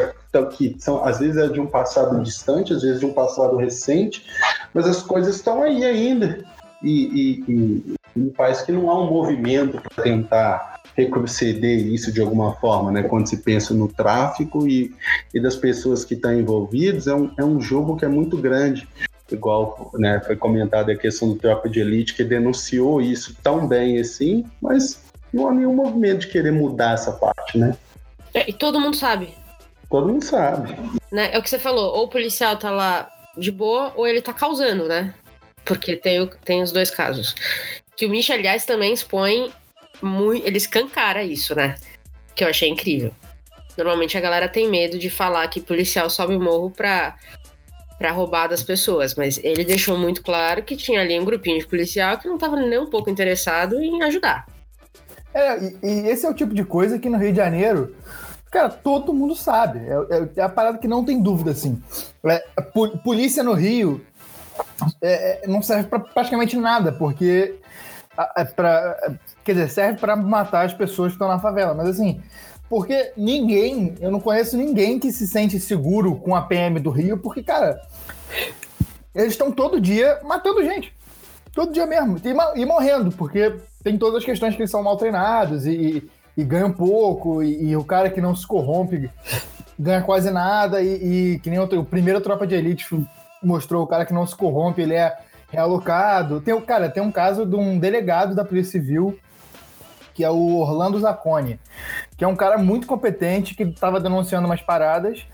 que são, às vezes, é de um passado distante, às vezes de um passado recente, mas as coisas estão aí ainda. E, e, e, e parece que não há um movimento para tentar retroceder isso de alguma forma, né? Quando se pensa no tráfico e, e das pessoas que estão envolvidas, é um, é um jogo que é muito grande. Igual né, foi comentada a questão do Tropa de Elite, que denunciou isso tão bem assim, mas não há nenhum movimento de querer mudar essa parte, né? É, e todo mundo sabe. Todo mundo sabe. Né? É o que você falou, ou o policial tá lá de boa, ou ele tá causando, né? Porque tem, tem os dois casos. Que o Misha, aliás, também expõe muito. Ele escancara isso, né? Que eu achei incrível. Normalmente a galera tem medo de falar que policial sobe o morro pra, pra roubar das pessoas, mas ele deixou muito claro que tinha ali um grupinho de policial que não tava nem um pouco interessado em ajudar. É, e, e, esse é o tipo de coisa que no Rio de Janeiro, cara, todo mundo sabe. É, é, é a parada que não tem dúvida, assim. É, polícia no Rio é, é, não serve para praticamente nada, porque. É pra, quer dizer, serve para matar as pessoas que estão na favela, mas assim. Porque ninguém, eu não conheço ninguém que se sente seguro com a PM do Rio, porque, cara, eles estão todo dia matando gente. Todo dia mesmo. E, e morrendo, porque tem todas as questões que eles são mal treinados e, e ganham pouco, e, e, o cara que não se corrompe ganha quase nada, e, que nem o, o primeiro Tropa de Elite mostrou, o cara que não se corrompe, ele é realocado. Tem, cara, tem um caso de um delegado da Polícia Civil, que é o Orlando Zacconi, que é um cara muito competente, que estava denunciando umas paradas,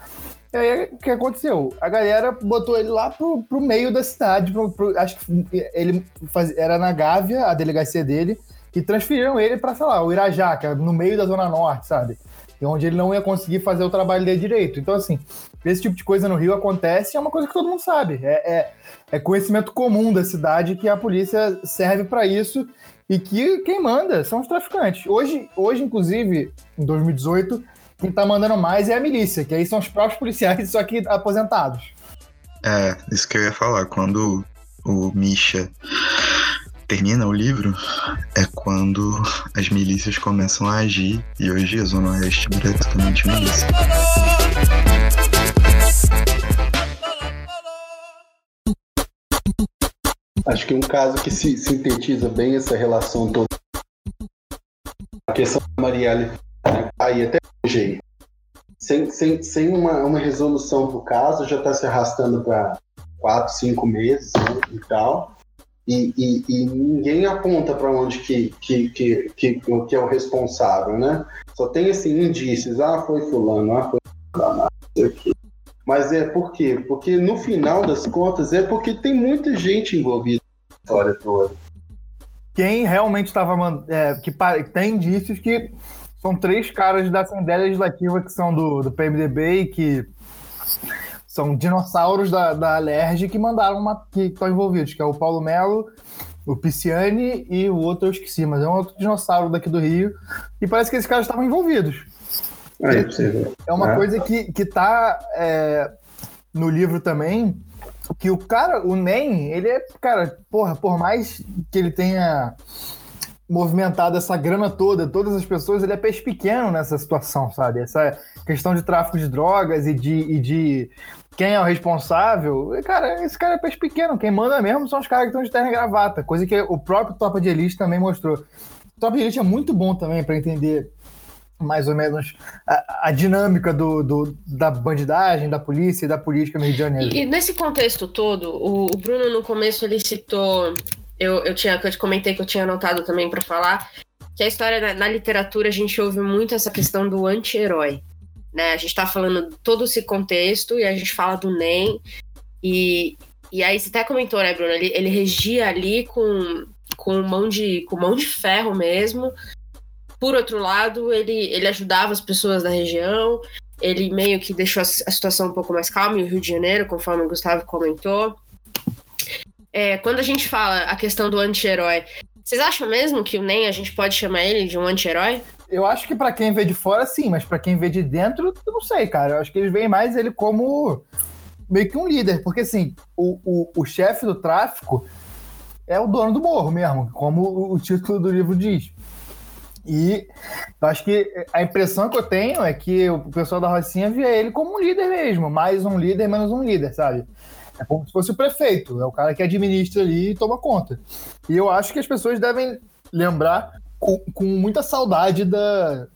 e aí, o que aconteceu? A galera botou ele lá pro, pro meio da cidade. Pro, pro, acho que ele faz, era na Gávea, a delegacia dele, e transferiram ele para, sei lá, o Irajá, que é no meio da Zona Norte, sabe? E onde ele não ia conseguir fazer o trabalho dele direito. Então, assim, esse tipo de coisa no Rio acontece é uma coisa que todo mundo sabe. É, é, é conhecimento comum da cidade que a polícia serve para isso e que quem manda são os traficantes. Hoje, hoje, inclusive, em 2018, quem tá mandando mais é a milícia, que aí são os próprios policiais, só que aposentados. É, isso que eu ia falar. Quando o Misha termina o livro, é quando as milícias começam a agir. E hoje a Zona Oeste é praticamente milícia. Acho que um caso que se sintetiza bem essa relação toda. A questão da Marielle aí até hoje. Sem, sem, sem uma, uma resolução para o caso, já está se arrastando para quatro, cinco meses né, e tal. E, e, e ninguém aponta para onde que, que, que, que, que é o responsável, né? Só tem assim, indícios, ah, foi fulano, ah, foi fulano, ah, não sei o quê. Mas é por quê? Porque no final das contas é porque tem muita gente envolvida na história toda. Quem realmente estava. É, que tem indícios que são três caras da Assembleia Legislativa que são do, do PMDB e que são dinossauros da, da Alerj que mandaram uma. que estão envolvidos, que é o Paulo Melo, o Pisciani e o outro eu esqueci, mas é um outro dinossauro daqui do Rio. E parece que esses caras estavam envolvidos. É, é uma é. coisa que, que tá é, no livro também, que o cara, o NEM, ele é, cara, porra, por mais que ele tenha movimentado essa grana toda, todas as pessoas, ele é peixe pequeno nessa situação, sabe? Essa questão de tráfico de drogas e de, e de quem é o responsável, cara, esse cara é peixe pequeno. Quem manda mesmo são os caras que estão de terra e gravata, coisa que o próprio Topa de Elite também mostrou. O Topa de Elite é muito bom também para entender mais ou menos a, a dinâmica do, do, da bandidagem, da polícia e da política Janeiro. E, nesse contexto todo, o, o, Bruno no começo ele citou, eu, eu tinha, eu te comentei que eu tinha anotado também para falar, que a história na, na, literatura a gente ouve muito essa questão do anti-herói. Né? A gente está falando todo esse contexto e a gente fala do NEM. E, e aí você até comentou, né, Bruno? Ele, ele regia ali com, com, mão de, com mão de ferro mesmo por outro lado, ele, ele ajudava as pessoas da região, ele meio que deixou a, situação um pouco mais calma em Rio de Janeiro, conforme o Gustavo comentou. É, quando a gente fala a questão do anti-herói, vocês acham mesmo que o NEM a gente pode chamar ele de um anti-herói? Eu acho que para quem vê de fora, sim, mas para quem vê de dentro, eu não sei, cara. Eu acho que eles veem mais ele como meio que um líder, porque assim, o, o, o chefe do tráfico é o dono do morro mesmo, como o título do livro diz. E acho que a impressão que eu tenho é que o pessoal da Rocinha via ele como um líder mesmo, mais um líder, menos um líder, sabe? É como se fosse o prefeito, é o cara que administra ali e toma conta. E eu acho que as pessoas devem lembrar com, com muita saudade da,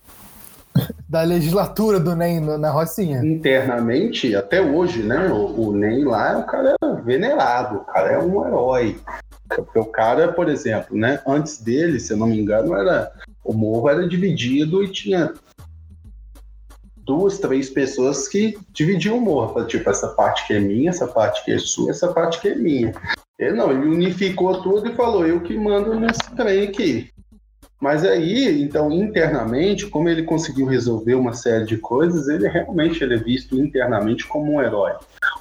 <laughs> da legislatura do NEM na Rocinha. Internamente, até hoje, né? O, o NEM lá, o cara é venerado, o cara é um herói. Porque o cara, por exemplo, né? Antes dele, se eu não me engano, era o morro era dividido e tinha duas, três pessoas que dividiam o morro. Tipo, essa parte que é minha, essa parte que é sua, essa parte que é minha. Ele não, ele unificou tudo e falou, eu que mando nesse trem aqui. Mas aí, então, internamente, como ele conseguiu resolver uma série de coisas, ele realmente ele é visto internamente como um herói.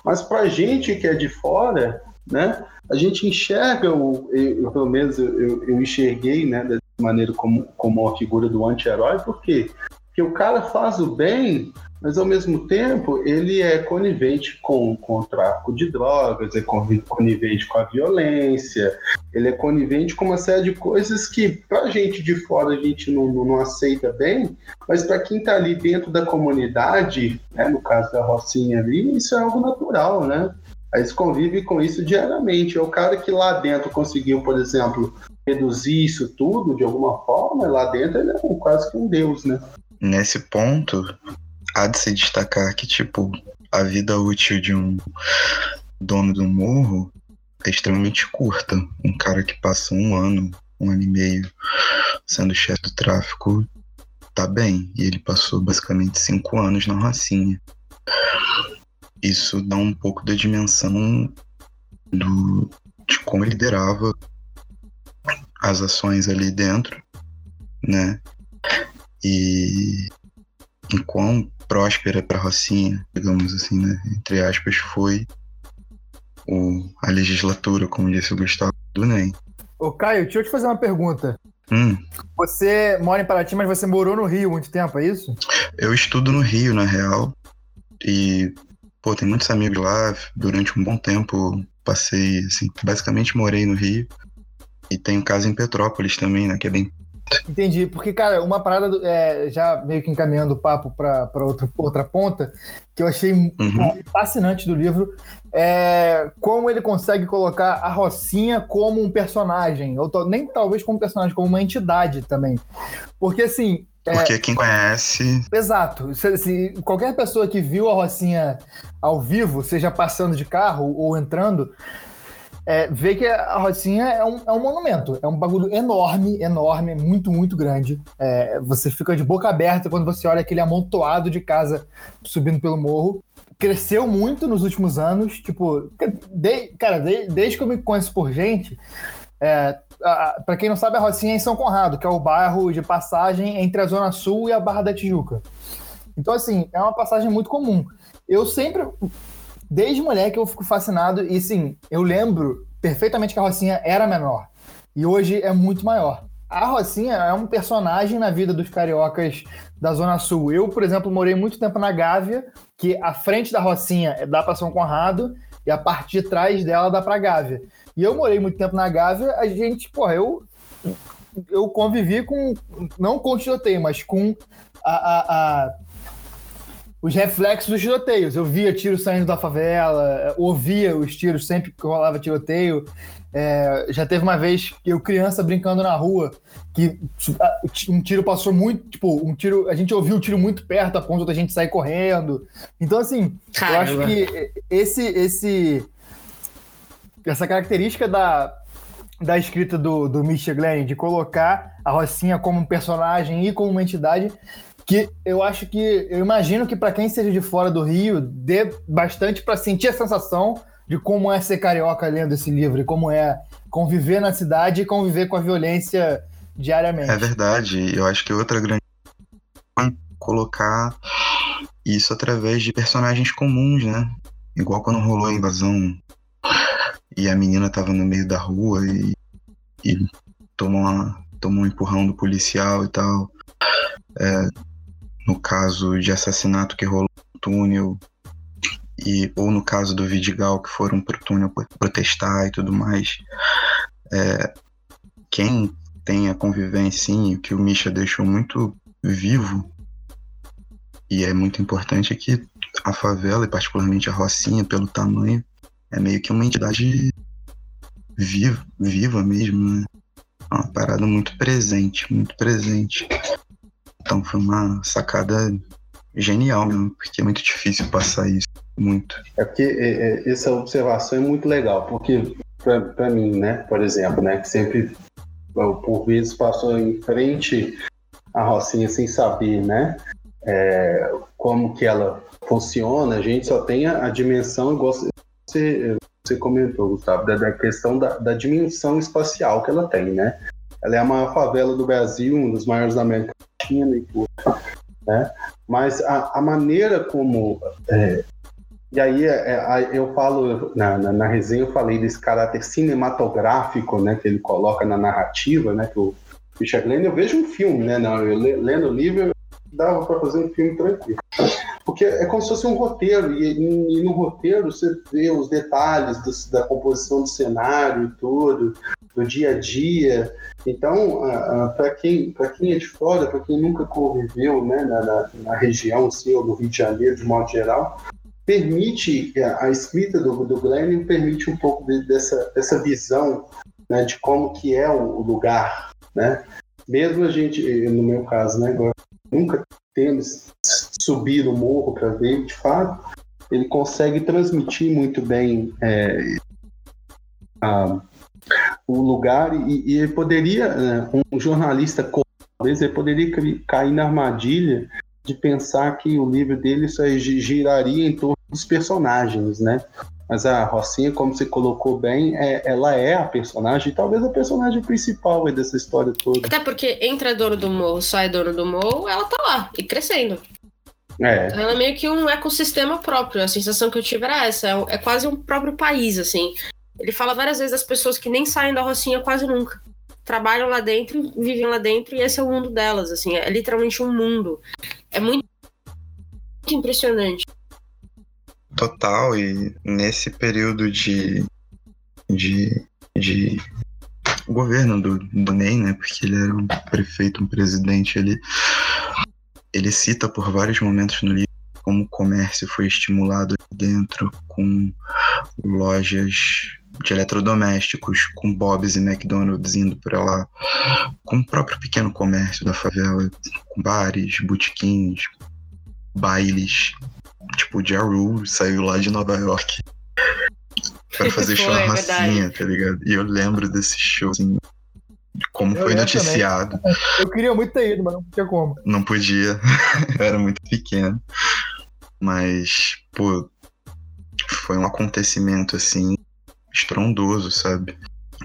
Mas pra gente que é de fora, né, a gente enxerga, o, eu pelo menos eu, eu enxerguei, né, maneira como, como uma figura do anti-herói, por quê? Porque o cara faz o bem, mas ao mesmo tempo ele é conivente com, com o tráfico de drogas, é conivente com a violência, ele é conivente com uma série de coisas que pra gente de fora a gente não, não, aceita bem, mas para quem está ali dentro da comunidade, né, no caso da Rocinha ali, isso é algo natural, né? Eles convivem com isso diariamente. É o cara que lá dentro conseguiu, por exemplo, reduzir isso tudo de alguma forma, lá dentro ele é quase que um deus, né? Nesse ponto, há de se destacar que, tipo, a vida útil de um dono do morro é extremamente curta. Um cara que passa um ano, um ano e meio sendo chefe do tráfico, tá bem. E ele passou basicamente cinco anos na Rocinha. Isso dá um pouco da dimensão do, de como ele liderava as ações ali dentro, né? E em quão próspera para Rocinha, digamos assim, né? Entre aspas, foi o, a legislatura, como disse o Gustavo do NEM. Ô Caio, deixa eu te fazer uma pergunta. Hum, Você mora em Paraty, mas você morou no Rio muito tempo, é isso? eu estudo no Rio, na real. E, pô, tem muitos amigos lá. Durante um bom tempo, passei, assim, basicamente morei no Rio. E tenho casa em Petrópolis também, né? Que é bem. Entendi, porque, cara, uma parada, do- é, já meio que encaminhando o papo para outra, ponta, que eu achei Uhum. fascinante do livro, é como ele consegue colocar a Rocinha como um personagem, ou tal- nem talvez como um personagem, como uma entidade também. Porque, assim, é, Porque quem conhece. Exato. Se, se qualquer pessoa que viu a Rocinha ao vivo, seja passando de carro ou entrando, é, vê que a Rocinha é um, é um monumento. É um bagulho enorme, enorme, muito, muito grande. É, você fica de boca aberta quando você olha aquele amontoado de casa subindo pelo morro. Cresceu muito nos últimos anos. Tipo, de- cara, de- desde que eu me conheço por gente, é, para quem não sabe, a Rocinha é em São Conrado, que é o bairro de passagem entre a Zona Sul e a Barra da Tijuca. Então, assim, é uma passagem muito comum. Eu sempre, desde moleque, eu fico fascinado e, sim, eu lembro perfeitamente que a Rocinha era menor e hoje é muito maior. A Rocinha é um personagem na vida dos cariocas da Zona Sul. Eu, por exemplo, morei muito tempo na Gávea, que a frente da Rocinha dá para São Conrado e a parte de trás dela dá para Gávea. E eu morei muito tempo na Gávea, a gente, porra, eu, eu convivi com, não com tiroteio, mas com a, a- a- os reflexos dos tiroteios. Eu via tiros saindo da favela, ouvia os tiros sempre que rolava tiroteio. É, já teve uma vez que eu, criança, brincando na rua, que um tiro passou muito, tipo, um tiro, a gente ouviu o tiro muito perto a ponto da gente sair correndo. Então, assim, eu acho Caramba. que esse, esse, essa característica da, da escrita do, do Misha Glenn de colocar a Rocinha como um personagem e como uma entidade, que eu acho que, eu imagino que para quem seja de fora do Rio, dê bastante para sentir a sensação de como é ser carioca lendo esse livro e como é conviver na cidade e conviver com a violência diariamente. É verdade. Eu acho que outra grande é colocar isso através de personagens comuns, né? Igual quando rolou a invasão e a menina tava no meio da rua e, e tomou, uma, tomou um empurrão do policial e tal. É, no caso de assassinato que rolou no túnel, e, ou no caso do Vidigal, que foram pro túnel protestar e tudo mais. É, quem tem a convivência, sim, o que o Misha deixou muito vivo, e é muito importante, é que a favela, e particularmente a Rocinha, pelo tamanho, é meio que uma entidade viva, viva mesmo, né? É uma parada muito presente, muito presente. Então foi uma sacada genial porque é muito difícil passar isso, muito. É porque é, é, essa observação é muito legal, porque para mim, né, por exemplo, né, que sempre por vezes passou em frente a Rocinha sem saber, né, é, como que ela funciona, a gente só tem a, a dimensão, igual você, você comentou, Gustavo, da, da questão da, da dimensão espacial que ela tem, né? Ela é a maior favela do Brasil, um dos maiores da América Latina e tudo, né? Mas a, a maneira como é, e aí é, eu falo, na, na, na, resenha eu falei desse caráter cinematográfico, né, que ele coloca na narrativa, né, que o Richard Glenn, eu vejo um filme, né, não, eu lendo o livro, dava para fazer um filme tranquilo. Porque é como se fosse um roteiro, e, e no roteiro você vê os detalhes do, da composição do cenário e tudo, do dia a dia. Então, para quem, quem é de fora, para quem nunca conviveu né, na, na, na região, assim, ou no Rio de Janeiro, de modo geral, permite a escrita do, do Glenn permite um pouco de, dessa, dessa visão né, de como que é o, o, lugar, né? Mesmo a gente, no meu caso, né, nunca tendo subido o morro para ver, de fato, ele consegue transmitir muito bem é, a, o lugar e, e ele poderia, um jornalista, talvez ele poderia cair na armadilha de pensar que o livro dele só giraria em torno dos personagens, né? Mas a Rocinha, como você colocou bem, é, ela é a personagem, talvez a personagem principal dessa história toda. Até porque entra dono do morro, sai dono do morro, ela tá lá e crescendo. É. Ela é meio que um ecossistema próprio. A sensação que eu tive era essa. É, é quase um próprio país, assim. Ele fala várias vezes das pessoas que nem saem da Rocinha quase nunca. trabalham lá dentro, vivem lá dentro e esse é o mundo delas, assim, é literalmente um mundo. É muito, muito impressionante. Total, e nesse período de, de, de governo do, do NEM, né, porque ele era um prefeito, um presidente, ele, ele cita por vários momentos no livro como o comércio foi estimulado dentro com lojas de eletrodomésticos, com Bob's e McDonald's indo para lá, com o próprio pequeno comércio da favela, com bares, botequins, bailes. Tipo, o Ja Rule saiu lá de Nova York para fazer show na Rocinha, tá ligado? E eu lembro desse show, assim, como eu foi noticiado. Também. Eu queria muito ter ido, mas não tinha como. Não podia, <laughs> eu era muito pequeno. Mas, pô, foi um acontecimento, assim, estrondoso, sabe?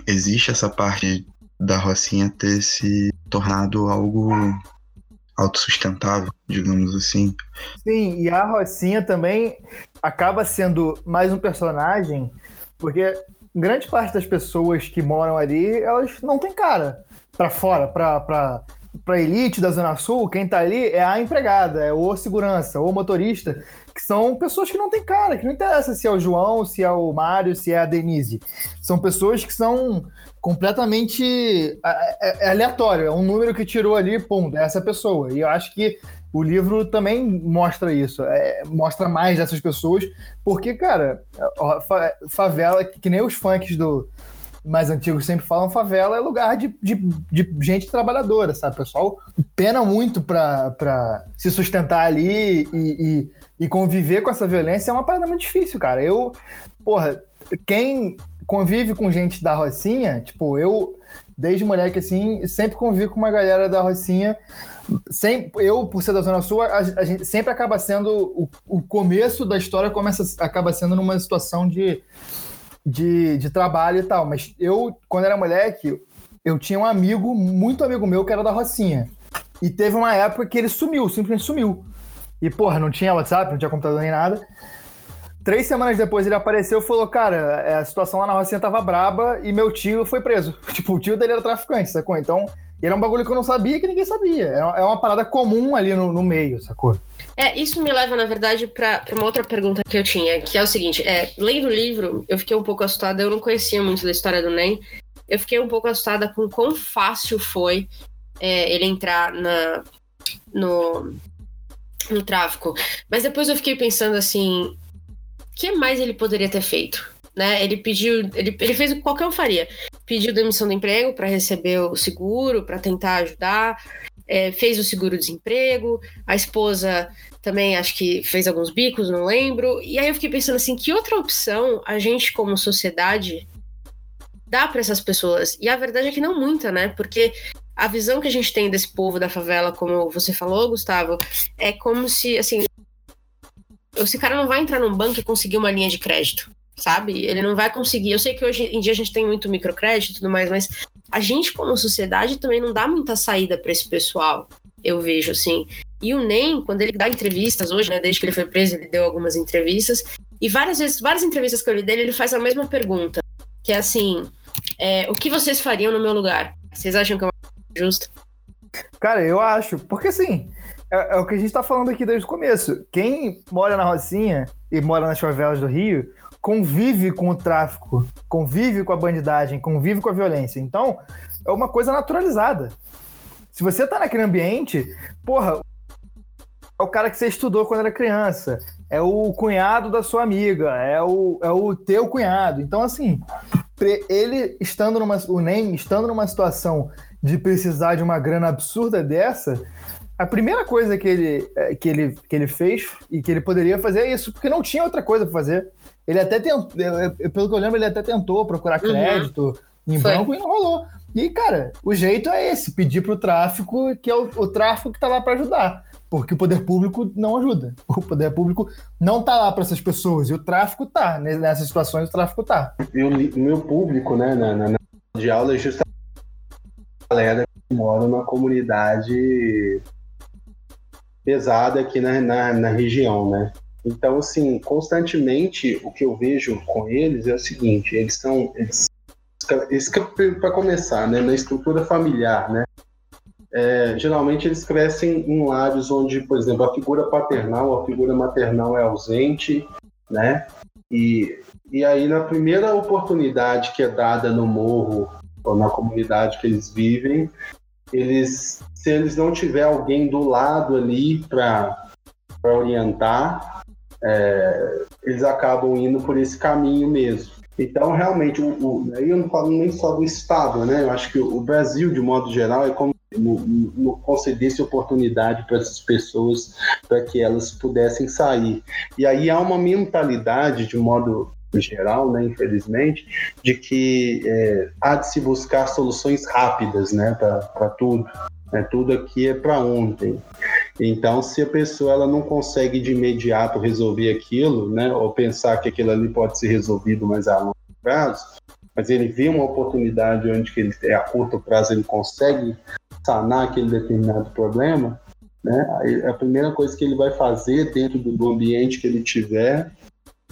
Existe essa parte da Rocinha ter se tornado algo autossustentável, digamos assim. Sim, e a Rocinha também acaba sendo mais um personagem, porque grande parte das pessoas que moram ali, elas não têm cara para fora, para para elite da Zona Sul, quem tá ali é a empregada, é o segurança, ou motorista, que são pessoas que não têm cara, que não interessa se é o João, se é o Mário, se é a Denise. São pessoas que são completamente é, é, é aleatório, é um número que tirou ali, pum, dessa pessoa. E eu acho que o livro também mostra isso, é, mostra mais dessas pessoas, porque, cara, favela, que nem os funks do, mais antigos sempre falam, favela é lugar de, de, de gente trabalhadora, sabe? O pessoal pena muito para se sustentar ali e, e, e, conviver com essa violência é uma parada muito difícil, cara. Eu, porra, quem convive com gente da Rocinha, tipo, eu, desde moleque assim, sempre convivi com uma galera da Rocinha. Sempre, eu, por ser da Zona Sul, a, a gente sempre acaba sendo. O, o começo da história começa, acaba sendo numa situação de de, de trabalho e tal. Mas eu, quando era moleque, eu tinha um amigo, muito amigo meu, que era da Rocinha. E teve uma época que ele sumiu, simplesmente sumiu. E, porra, não tinha WhatsApp, não tinha computador nem nada. Três semanas depois ele apareceu e falou: Cara, é, a situação lá na Rocinha tava braba e meu tio foi preso. <laughs> Tipo, o tio dele era traficante, sacou? Então, era um bagulho que eu não sabia que ninguém sabia. É uma é parada comum ali no, no meio, sacou? É, isso me leva, na verdade, para uma outra pergunta que eu tinha, que é o seguinte: é, lendo o livro, eu fiquei um pouco assustada, eu não conhecia muito da história do NEM, eu fiquei um pouco assustada com quão fácil foi é, ele entrar na, no, no tráfico. Mas depois eu fiquei pensando assim: o que mais ele poderia ter feito? Né? Ele pediu, ele, ele fez o que qualquer um faria. Pediu demissão do emprego para receber o seguro, para tentar ajudar, é, fez o seguro-desemprego, a esposa também acho que fez alguns bicos, não lembro. E aí eu fiquei pensando assim, que outra opção a gente como sociedade dá para essas pessoas? E a verdade é que não muita, né? Porque a visão que a gente tem desse povo da favela, como você falou, Gustavo, é como se assim, esse cara não vai entrar num banco e conseguir uma linha de crédito, sabe? Ele não vai conseguir. Eu sei que hoje em dia a gente tem muito microcrédito e tudo mais, mas a gente como sociedade também não dá muita saída para esse pessoal. Eu vejo assim. E o NEM, quando ele dá entrevistas hoje, né, desde que ele foi preso, ele deu algumas entrevistas, e várias vezes, várias entrevistas que eu li dele, ele faz a mesma pergunta, que é assim, é, o que vocês fariam no meu lugar? Vocês acham que é justo? Cara, eu acho, porque assim, é, é, o que a gente tá falando aqui desde o começo. Quem mora na Rocinha e mora nas favelas do Rio, convive com o tráfico, convive com a bandidagem, convive com a violência. Então, é uma coisa naturalizada. Se você tá naquele ambiente, porra, é o cara que você estudou quando era criança, é o cunhado da sua amiga, é o, é o teu cunhado. Então, assim, ele estando numa. O NEM estando numa situação de precisar de uma grana absurda dessa, a primeira coisa que ele, é, que ele, que ele fez e que ele poderia fazer é isso, porque não tinha outra coisa para fazer. Ele até tentou, pelo que eu lembro, ele até tentou procurar uhum. crédito uhum. em Foi. banco e não rolou. E, cara, o jeito é esse: pedir pro tráfico, que é o, o tráfico que tá lá para ajudar porque o poder público não ajuda. <laughs> O poder público não tá lá para essas pessoas e o tráfico tá. Nessas situações o tráfico tá. E o meu público, né, na, na, na de aula é justamente a galera que mora numa comunidade pesada aqui na, na, na região, né? Então, assim, constantemente o que eu vejo com eles é o seguinte: eles estão, eles para começar, né, na estrutura familiar, né? É, geralmente eles crescem em lares onde, por exemplo, a figura paternal, a figura maternal é ausente, né? E, e aí na primeira oportunidade que é dada no morro ou na comunidade que eles vivem, eles, se eles não tiver alguém do lado ali para orientar, é, eles acabam indo por esse caminho mesmo. Então, realmente, o, o, eu não falo nem só do Estado, né? Eu acho que o Brasil, de modo geral, é como no concedesse oportunidade para essas pessoas para que elas pudessem sair. E aí há uma mentalidade, de modo geral, né, infelizmente, de que é, há de se buscar soluções rápidas né, para tudo. Né, tudo aqui é para ontem. Então, se a pessoa ela não consegue de imediato resolver aquilo, né, ou pensar que aquilo ali pode ser resolvido mais a longo prazo, mas ele vê uma oportunidade onde que ele, é a curto prazo ele consegue sanar aquele determinado problema, né, a primeira coisa que ele vai fazer dentro do ambiente que ele tiver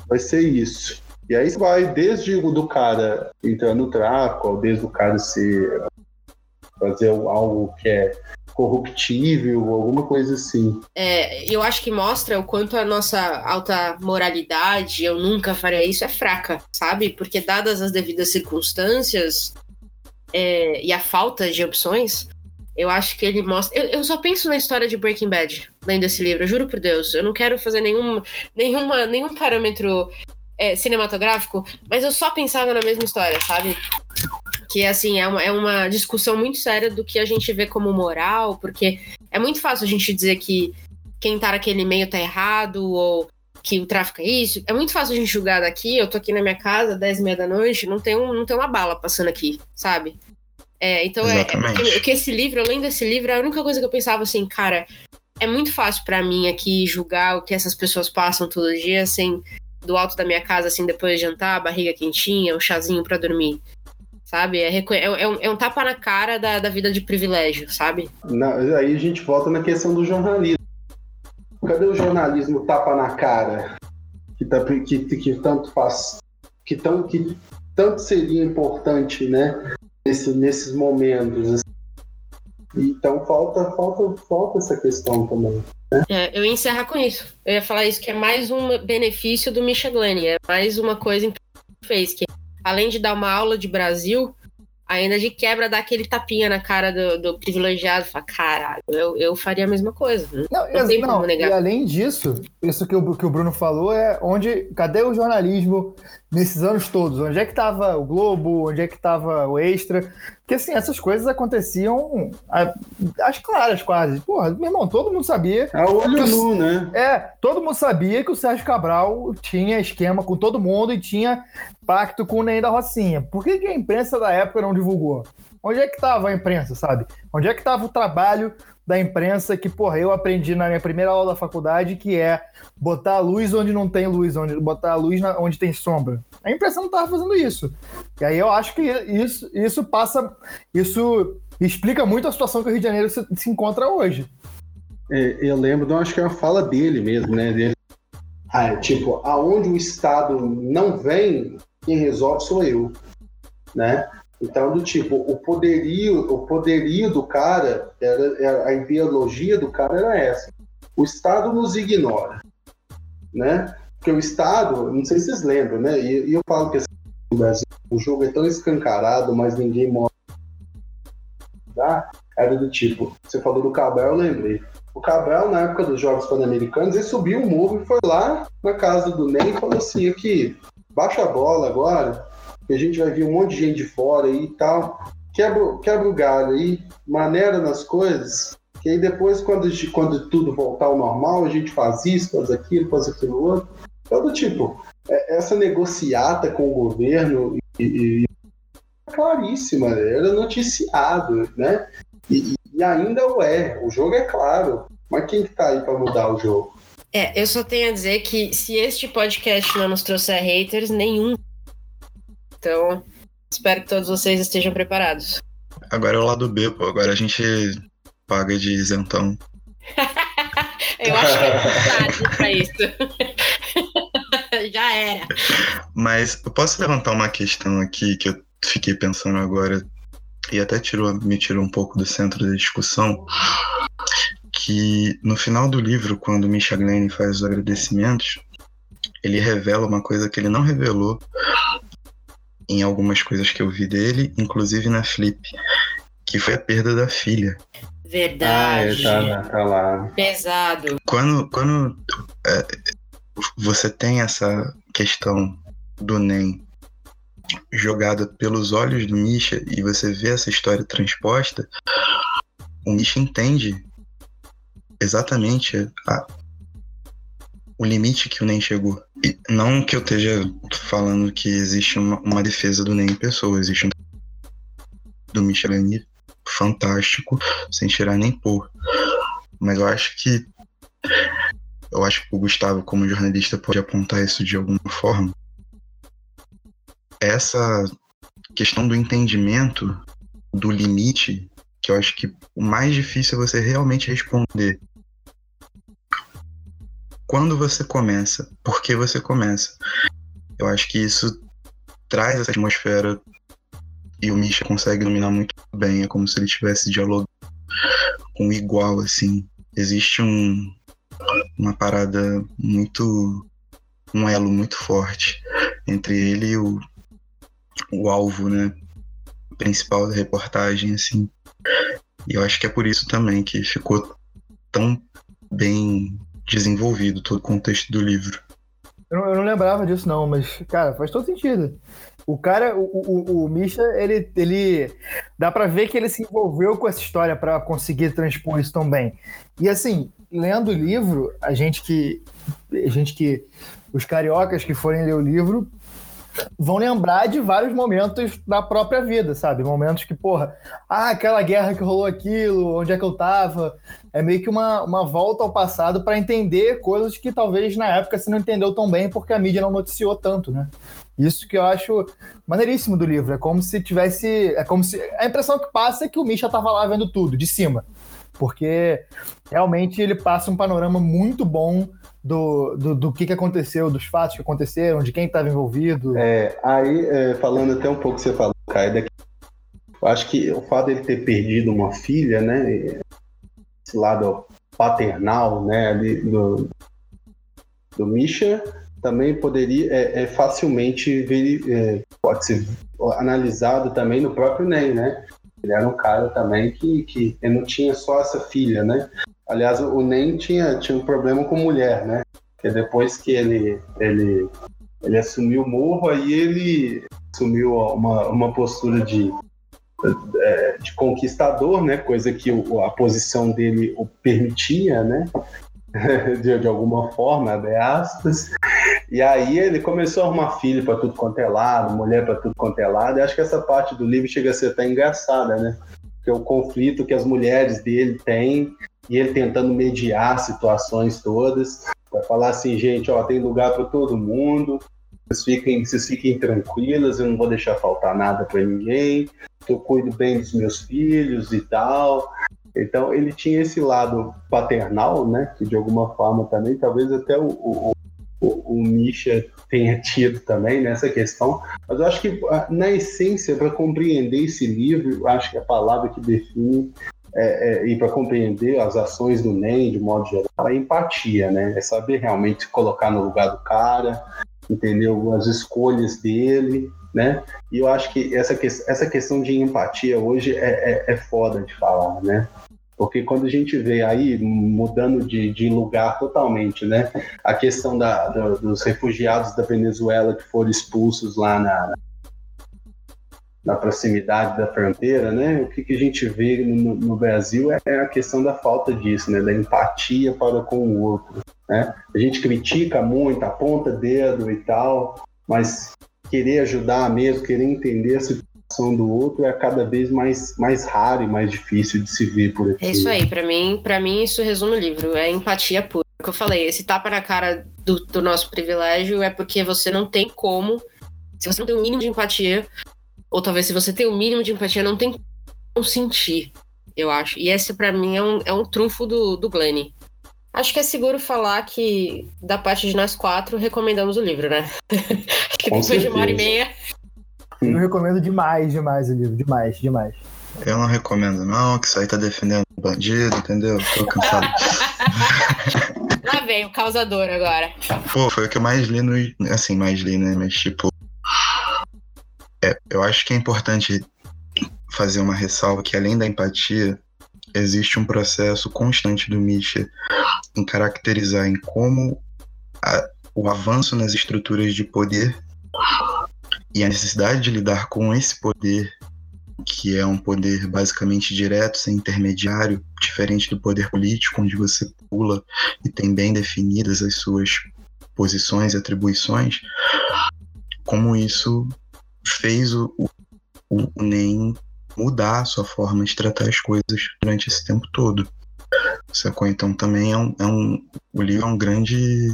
vai ser isso. E aí vai desde o do cara entrar no tráfico, desde o cara se fazer algo que é corruptível, alguma coisa assim. É, eu acho que mostra o quanto a nossa alta moralidade, eu nunca faria isso, é fraca, sabe? Porque dadas as devidas circunstâncias é, e a falta de opções, eu acho que ele mostra. Eu, eu, só penso na história de Breaking Bad, lendo esse livro, juro por Deus. Eu não quero fazer nenhum, nenhuma, nenhum parâmetro é, cinematográfico, mas eu só pensava na mesma história, sabe? Que assim, é uma, é uma discussão muito séria do que a gente vê como moral, porque é muito fácil a gente dizer que quem tá naquele meio tá errado, ou que o tráfico é isso. É muito fácil a gente julgar daqui. Eu tô aqui na minha casa, 10 e meia da noite, não tem, um, não tem uma bala passando aqui, sabe? É, então é, é que esse livro, além desse livro, a única coisa que eu pensava assim, cara, é muito fácil para mim aqui julgar o que essas pessoas passam todo dia sem do alto da minha casa, assim, depois de jantar, barriga quentinha, um chazinho para dormir. Sabe? É, é, é, um, é, um, tapa na cara da, da vida de privilégio, sabe? Na, aí a gente volta na questão do jornalismo. Cadê o jornalismo tapa na cara? Que, tá, que, que tanto faz. Que, tão, que tanto seria importante, né? Nesse, nesses momentos. Assim. Então falta, falta, falta essa questão também. É, eu ia encerrar com isso. Eu ia falar isso, que é mais um benefício do Michel Glenn, é mais uma coisa que fez, que além de dar uma aula de Brasil, ainda de quebra dá aquele tapinha na cara do, do privilegiado, fala, caralho, eu, eu faria a mesma coisa. Não, não, tem não negar. E além disso, isso que o, que o Bruno falou é onde, cadê o jornalismo nesses anos todos? Onde é que estava o Globo? Onde é que estava o Extra? Porque assim, essas coisas aconteciam às claras quase. Porra, meu irmão, todo mundo sabia. É o olho nu, né? É, todo mundo sabia que o Sérgio Cabral tinha esquema com todo mundo e tinha pacto com o Ney da Rocinha. Por que, que a imprensa da época não divulgou? Onde é que estava a imprensa, sabe? Onde é que estava o trabalho da imprensa que, porra, eu aprendi na minha primeira aula da faculdade, que é botar a luz onde não tem luz, onde botar a luz na, onde tem sombra. A imprensa não estava fazendo isso. E aí eu acho que isso, isso passa, isso explica muito a situação que o Rio de Janeiro se, se encontra hoje. É, eu lembro, não acho que é uma fala dele mesmo, né? Dele. Ah, tipo, aonde o Estado não vem, quem resolve sou eu, né? Então, do tipo, o poderio, o poderio do cara, era, era, a ideologia do cara era essa. O Estado nos ignora, né? Porque o Estado, não sei se vocês lembram, né? E, e eu falo que no Brasil, o jogo é tão escancarado, mas ninguém mostra. Era do tipo, você falou do Cabral, eu lembrei. O Cabral, na época dos Jogos Pan-Americanos, ele subiu um morro e foi lá na casa do Ney e falou assim: aqui, baixa a bola agora, que a gente vai ver um monte de gente de fora e tal. Quebra, quebra o galho aí, maneira nas coisas, que aí depois, quando, quando tudo voltar ao normal, a gente faz isso, faz aquilo, faz aquilo outro. Todo tipo, é, essa negociata com o governo e, e, é claríssima, era noticiado, né? E, e, ainda o é, o jogo é claro. Mas quem que tá aí para mudar o jogo? É, eu só tenho a dizer que se este podcast não nos trouxer haters, nenhum então, espero que todos vocês estejam preparados. Agora é o lado B, pô. Agora a gente paga de isentão. <laughs> eu acho que é verdade <laughs> pra isso. <laughs> Já era. Mas eu posso levantar uma questão aqui que eu fiquei pensando agora, e até tirou, me tirou um pouco do centro da discussão, que no final do livro, quando Misha Glenn faz os agradecimentos, ele revela uma coisa que ele não revelou em algumas coisas que eu vi dele, inclusive na Flip, que foi a perda da filha. Verdade. Ah, tá, tá lá. Pesado. Quando, quando é, você tem essa questão do NEM jogada pelos olhos do Misha e você vê essa história transposta, o Misha entende exatamente a, o limite que o NEM chegou. Não que eu esteja falando que existe uma, uma defesa do NEM em pessoa, existe um do Michelin fantástico, sem tirar nem pôr. Mas eu acho que eu acho que o Gustavo, como jornalista, pode apontar isso de alguma forma. Essa questão do entendimento do limite, que eu acho que o mais difícil é você realmente responder. Quando você começa? Por que você começa? Eu acho que isso traz essa atmosfera e o Misha consegue dominar muito bem. É como se ele estivesse dialogando com o igual, assim. Existe um, uma parada muito. um elo muito forte entre ele e o, o alvo, né? Principal da reportagem, assim. E eu acho que é por isso também que ficou tão bem desenvolvido todo o contexto do livro. Eu não, eu não lembrava disso, não, mas, cara, faz todo sentido. O cara, o, o, o Misha, ele, ele. Dá para ver que ele se envolveu com essa história para conseguir transpor isso tão bem. E assim, lendo o livro, a gente que. A gente que. Os cariocas que forem ler o livro vão lembrar de vários momentos da própria vida, sabe? Momentos que, porra, ah, aquela guerra que rolou aquilo, onde é que eu tava. É meio que uma, uma volta ao passado para entender coisas que talvez na época você não entendeu tão bem porque a mídia não noticiou tanto, né? Isso que eu acho maneiríssimo do livro. É como se tivesse. É como se. A impressão que passa é que o Misha tava lá vendo tudo, de cima. Porque realmente ele passa um panorama muito bom do, do, do que, que aconteceu, dos fatos que aconteceram, de quem estava envolvido. É, aí, é, falando até um pouco você falou, Caio, eu acho que o fato dele ter perdido uma filha, né? Esse lado paternal, né, ali do, do Misha, também poderia é, é facilmente é, pode ser analisado também no próprio Ney, né? Ele era um cara também que, que não tinha só essa filha, né? Aliás, o Ney tinha, tinha um problema com mulher, né? Porque depois que ele, ele, ele assumiu o morro, aí ele assumiu uma, uma postura de, é, de conquistador, né? Coisa que a posição dele o permitia, né? <laughs> de, de alguma forma, abre aspas. E aí ele começou a arrumar filho para tudo quanto é lado, mulher para tudo quanto é lado. E acho que essa parte do livro chega a ser até engraçada, né? Porque o conflito que as mulheres dele têm e ele tentando mediar situações todas para falar assim, gente, ó, tem lugar para todo mundo. Vocês fiquem, vocês fiquem tranquilas, eu não vou deixar faltar nada para ninguém. Eu cuido bem dos meus filhos e tal. Então ele tinha esse lado paternal, né? Que de alguma forma também, talvez até o, o, o, o Misha tenha tido também nessa questão. Mas eu acho que ah, na essência, para compreender esse livro, acho que a palavra que define é, é, e para compreender as ações do NEM de modo geral é empatia, né? É saber realmente se colocar no lugar do cara, entendeu? As escolhas dele, né? E eu acho que essa, que, essa questão de empatia hoje é, é, é foda de falar, né? Porque quando a gente vê aí, mudando de, de lugar totalmente, né? A questão da, da, dos refugiados da Venezuela que foram expulsos lá na, na proximidade da fronteira, né? O que, que a gente vê no, no, Brasil é, é a questão da falta disso, né? Da empatia para com o outro, né? A gente critica muito, aponta dedo e tal, mas querer ajudar mesmo, querer entender a do outro é cada vez mais, mais raro e mais difícil de se ver por aqui. É isso aí, para mim, para mim isso resume o livro, é empatia pura. O que eu falei, esse tapa na cara do, do nosso privilégio é porque você não tem como, se você não tem o um mínimo de empatia, ou talvez se você tem o um mínimo de empatia, não tem como sentir, eu acho. E esse para mim é um, é um trunfo do, do Glenn. Acho que é seguro falar que, da parte de nós quatro, recomendamos o livro, né? <laughs> Que depois de uma hora e meia Eu recomendo demais, demais o livro. Demais, demais. Eu não recomendo, não, que isso aí tá defendendo bandido, entendeu? Tô cansado. <laughs> Lá vem o causador agora. Pô, foi o que eu mais li no. Assim, mais li, né? Mas, tipo. É, eu acho que é importante fazer uma ressalva que, além da empatia, existe um processo constante do Misha em caracterizar em como a, o avanço nas estruturas de poder e a necessidade de lidar com esse poder, que é um poder basicamente direto, sem intermediário, diferente do poder político, onde você pula e tem bem definidas as suas posições e atribuições, como isso fez o, o, o NEM mudar a sua forma de tratar as coisas durante esse tempo todo. Sacou? Então também é um, é um. O livro é um grande.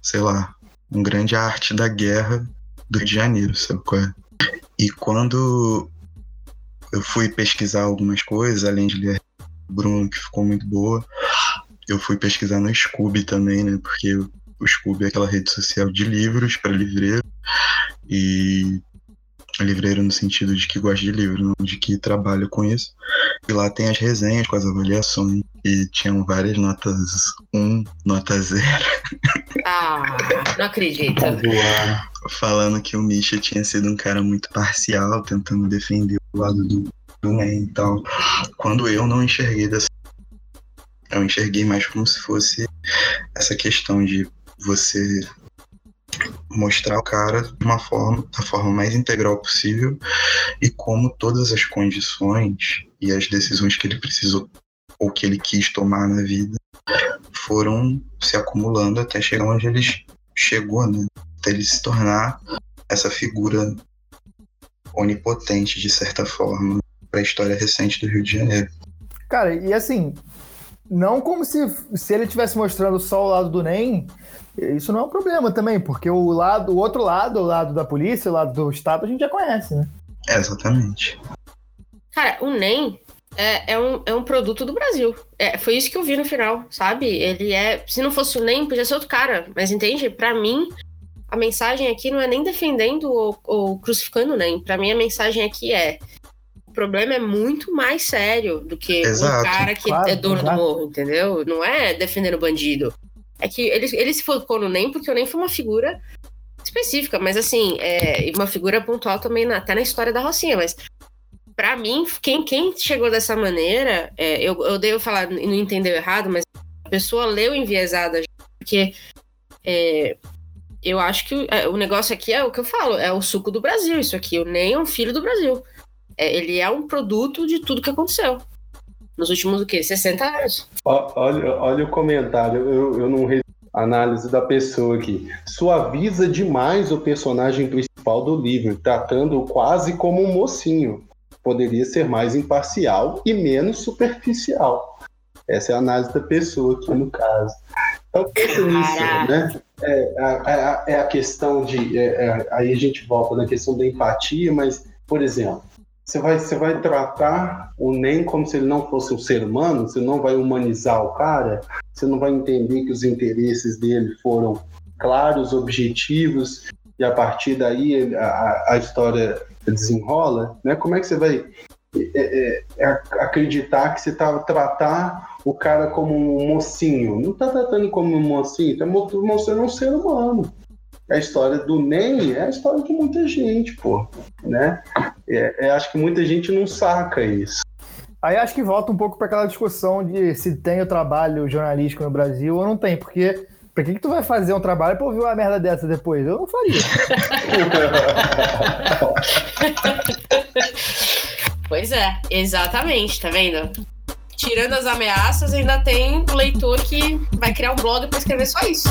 Sei lá. Um grande arte da guerra do Rio de Janeiro, sacou? E quando eu fui pesquisar algumas coisas, além de ler Bruno, que ficou muito boa, eu fui pesquisar no Scooby também, né? Porque o Scooby é aquela rede social de livros para livreiro. E livreiro no sentido de que gosta de livro, não de que trabalha com isso. E lá tem as resenhas com as avaliações e tinham várias notas 1, nota 0. <laughs> Ah, não acredito. Falando que o Misha tinha sido um cara muito parcial, tentando defender o lado do, do e tal. Quando eu não enxerguei dessa. Eu enxerguei mais como se fosse essa questão de você mostrar o cara de uma forma, da forma mais integral possível e como todas as condições e as decisões que ele precisou ou que ele quis tomar na vida foram se acumulando até chegar onde ele chegou, né? Até ele se tornar essa figura onipotente, de certa forma, para a história recente do Rio de Janeiro. Cara, e assim, não como se, se ele estivesse mostrando só o lado do NEM, isso não é um problema também, porque o lado, o outro lado, o lado da polícia, o lado do Estado, a gente já conhece, né? É, exatamente. Cara, o NEM é, é, um, é um produto do Brasil. É, foi isso que eu vi no final, sabe? Ele é. Se não fosse o NEM, podia ser outro cara. Mas entende? Para mim, a mensagem aqui não é nem defendendo ou, ou crucificando o NEM. Pra mim, a mensagem aqui é. O problema é muito mais sério do que Exato. um cara que claro, é dono exato. do morro, entendeu? Não é defender o bandido. É que ele, ele se focou no NEM porque o NEM foi uma figura específica, mas assim, é uma figura pontual também na, até na história da Rocinha, mas para mim, quem, quem chegou dessa maneira, é, eu, eu devo falar, não entendeu errado, mas a pessoa leu enviesada, porque é, eu acho que é, o negócio aqui é o que eu falo, é o suco do Brasil, isso aqui, o NEM é um filho do Brasil. É, ele é um produto de tudo que aconteceu nos últimos, o quê? 60 anos. Olha, olha o comentário, eu, eu não análise da pessoa aqui. Suaviza demais o personagem principal do livro, tratando-o quase como um mocinho. Poderia ser mais imparcial e menos superficial. Essa é a análise da pessoa aqui no caso. Então pensa nisso, né? É, é, é, a questão de. É, é, aí a gente volta na questão da empatia, mas, por exemplo, você vai, você vai tratar o NEM como se ele não fosse um ser humano, você não vai humanizar o cara, você não vai entender que os interesses dele foram claros, objetivos, e a partir daí a, a história desenrola, né? Como é que você vai é, é, é, acreditar que você está tratar o cara como um mocinho? Não está tratando como um mocinho, está mostrando um ser humano a história do NEM é a história de muita gente, pô, né? É, é, acho que muita gente não saca isso. Aí acho que volta um pouco para aquela discussão de se tem o trabalho jornalístico no Brasil ou não tem, porque Pra que, que tu vai fazer um trabalho pra ouvir uma merda dessa depois? Eu não faria. <laughs> pois é, exatamente, tá vendo? Tirando as ameaças, ainda tem o leitor que vai criar um blog pra escrever só isso.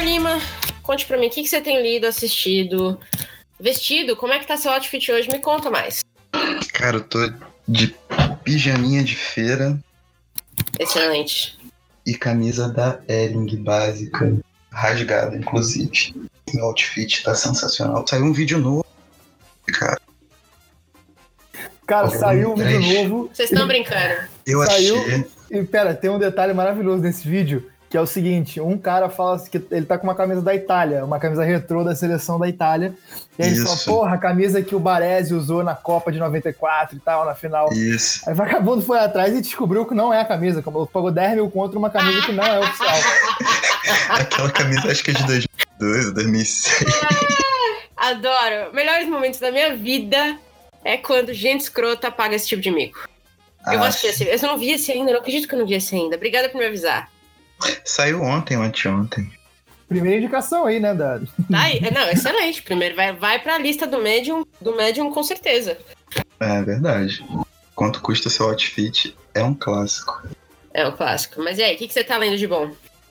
Lima, conte pra mim, o que, que você tem lido, assistido, vestido? Como é que tá seu outfit hoje? Me conta mais. Cara, eu tô de pijaminha de feira. Excelente. E camisa da Elling básica, rasgada, inclusive. Meu outfit tá sensacional. Saiu um vídeo novo, cara. Cara, saiu um vídeo novo. Vocês estão brincando. Eu saiu... achei. E pera, tem um detalhe maravilhoso nesse vídeo que é o seguinte: um cara fala que ele tá com uma camisa da Itália, uma camisa retrô da seleção da Itália. E aí ele fala, porra, a camisa que o Baresi usou na Copa de 94 e tal, na final. Isso. Aí o vagabundo foi atrás e descobriu que não é a camisa, como pagou 10 mil contra uma camisa que não é oficial. <laughs> Aquela camisa acho que é de 2002 ou 2006. <laughs> Adoro. Melhores momentos da minha vida é quando gente escrota paga esse tipo de mico. Eu vou assistir esse. Eu não vi esse ainda, não acredito que eu não vi esse ainda. Obrigada por me avisar. Saiu ontem ou anteontem. Primeira indicação aí, né, da. Tá aí. Não, excelente. Primeiro vai, vai pra lista do Medium, do Medium com certeza. É verdade. Quanto custa seu outfit? É um clássico. É um clássico. Mas e aí, o que, que você tá lendo de bom?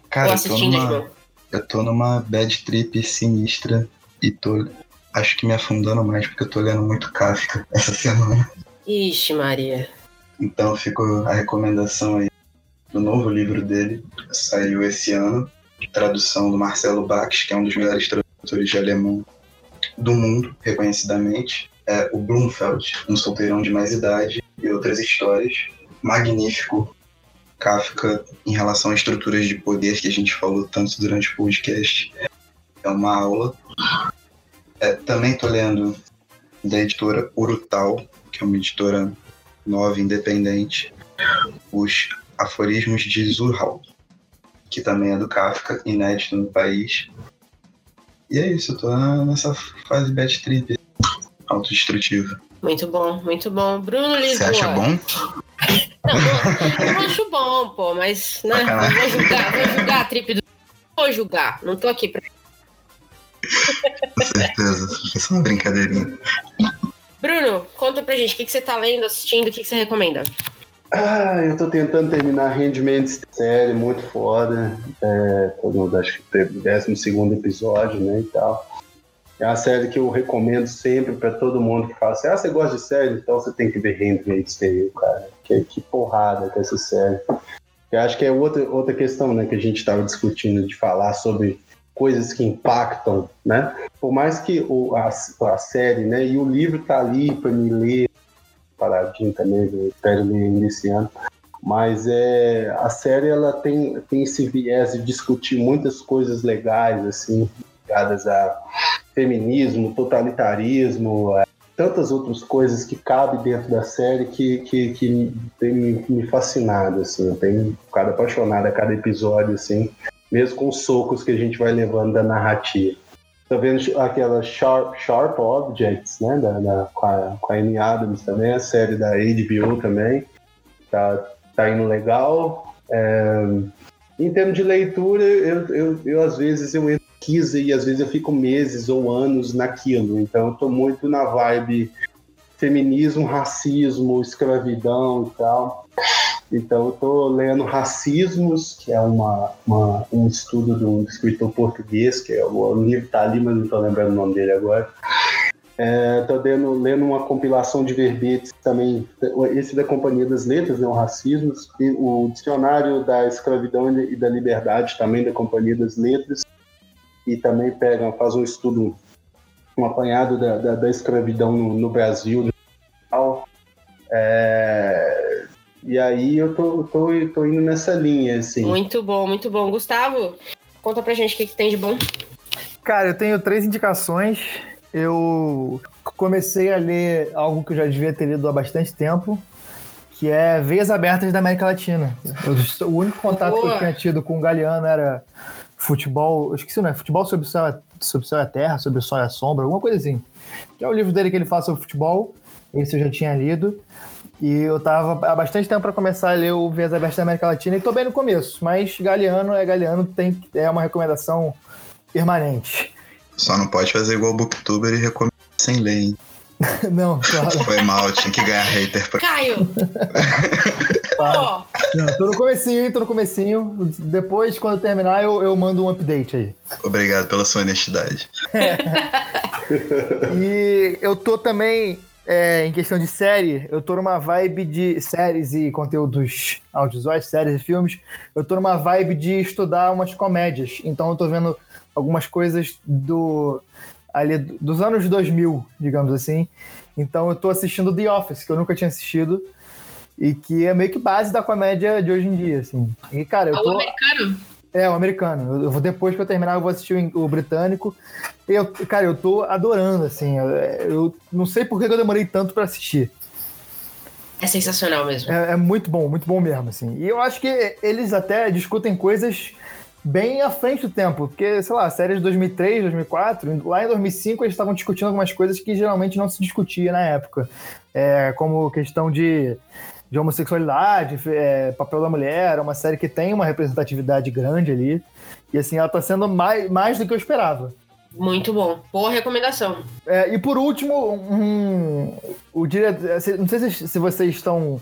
Cara, Ou eu tô, assistindo de numa, bom? eu tô numa bad trip sinistra e tô, acho que me afundando mais porque eu tô lendo muito Kafka <laughs> essa semana. Ixi, Maria. Então fico a recomendação aí do novo livro dele, saiu esse ano, tradução do Marcelo Bax, que é um dos melhores tradutores de alemão do mundo, reconhecidamente. É o Blumfeld, um solteirão de mais idade e outras histórias. Magnífico Kafka em relação a estruturas de poder que a gente falou tanto durante o podcast. É uma aula. É, também estou lendo da editora Urutau, que é uma editora nova, independente, os Aforismos de Zurhal, que também é do Kafka, inédito no país. E é isso, eu tô nessa fase bad trip, autodestrutiva. Muito bom, muito bom. Bruno Você Lisboa. acha bom? Não, eu acho bom, pô, mas né, eu vou julgar, vou julgar a trip do. Vou julgar, não tô aqui pra. Com certeza, <laughs> foi só uma brincadeirinha. Bruno, conta pra gente o que, que você tá lendo, assistindo, o que, que você recomenda. Ah, eu tô tentando terminar Handmaid's série, muito foda. É, tô no, acho que teve o 12 episódio, né, e tal. É uma série que eu recomendo sempre pra todo mundo que fala assim, ah, você gosta de série? Então você tem que ver Handmaid's Tale, cara. Que, que porrada com essa série. Eu acho que é outra, outra questão, né, que a gente tava discutindo de falar sobre coisas que impactam, né? Por mais que o, a, a série, né, e o livro tá ali pra me ler, paradinho também, eu espero ler ainda esse ano. Mas é, a série ela tem, tem esse viés de discutir muitas coisas legais, assim, ligadas a feminismo, totalitarismo, a tantas outras coisas que cabem dentro da série que, que, que tem me, me fascinado, assim, eu tenho ficado apaixonado a cada episódio, assim, mesmo com os socos que a gente vai levando da narrativa. Tô vendo aquela Sharp, Sharp Objects, né, da, da, com, a, com a Amy Adams também, a série da HBO também, tá, tá indo legal. É, em termos de leitura, eu, eu, eu às vezes eu quisa e às vezes eu fico meses ou anos naquilo, então eu tô muito na vibe feminismo, racismo, escravidão e tal. Então, eu estou lendo Racismos, que é uma, uma- um estudo de um escritor português, que é, o, livro está ali, mas não estou lembrando o nome dele agora. Estou lendo, lendo uma compilação de verbetes também, esse da Companhia das Letras, né, o Racismos, e o Dicionário da Escravidão e da Liberdade, também da Companhia das Letras, e também pega, faz um estudo, um apanhado da, da, da escravidão no, no Brasil. E aí eu tô, tô, tô indo nessa linha, assim. Muito bom, muito bom. Gustavo, conta pra gente o que, que tem de bom. Cara, eu tenho três indicações. Eu comecei a ler algo que eu já devia ter lido há bastante tempo, que é Veias Abertas da América Latina. Eu- o único contato que Boa. eu tinha tido com o Galeano era futebol, eu esqueci, não é? Futebol sobre o céu, sobre o céu e a terra, sobre o sol e a sombra, alguma coisa assim. Que é o livro dele que ele fala sobre futebol, esse eu já tinha lido. E eu tava há bastante tempo para começar a ler o Veias Abertas da América Latina e tô bem no começo, mas Galeano é Galeano, tem, é uma recomendação permanente. Só não pode fazer igual o Booktuber e recomendar sem ler, hein? <laughs> Não, claro. Foi mal, tinha que ganhar hater pra. Caio! <laughs> Ó, Não, tô no comecinho, hein? Tô no comecinho. Depois, quando terminar, eu, eu mando um update aí. Obrigado pela sua honestidade. <laughs> E eu tô também, é, em questão de série, eu tô numa vibe de séries e conteúdos audiovisuais, séries e filmes. Eu tô numa vibe de estudar umas comédias. Então eu tô vendo algumas coisas do ali dos anos 2000, digamos assim. Então eu tô assistindo The Office, que eu nunca tinha assistido. E que é meio que base da comédia de hoje em dia, assim. E, cara, eu tô... americano? É, o americano. Eu depois que eu terminar, eu vou assistir o, o britânico. Eu, cara, eu tô adorando, assim. Eu, eu não sei por que eu demorei tanto para assistir. É sensacional mesmo. É, é, muito bom, muito bom mesmo, assim. E eu acho que eles até discutem coisas bem à frente do tempo, porque, sei lá, a série de 2003, 2004, lá em 2005 eles estavam discutindo algumas coisas que geralmente não se discutia na época, é, como questão de, de homossexualidade, é, papel da mulher, é uma série que tem uma representatividade grande ali, e assim, ela tá sendo mais, mais do que eu esperava. Muito bom. Boa recomendação. É, e por último, um, o diretor. Não sei se, se vocês estão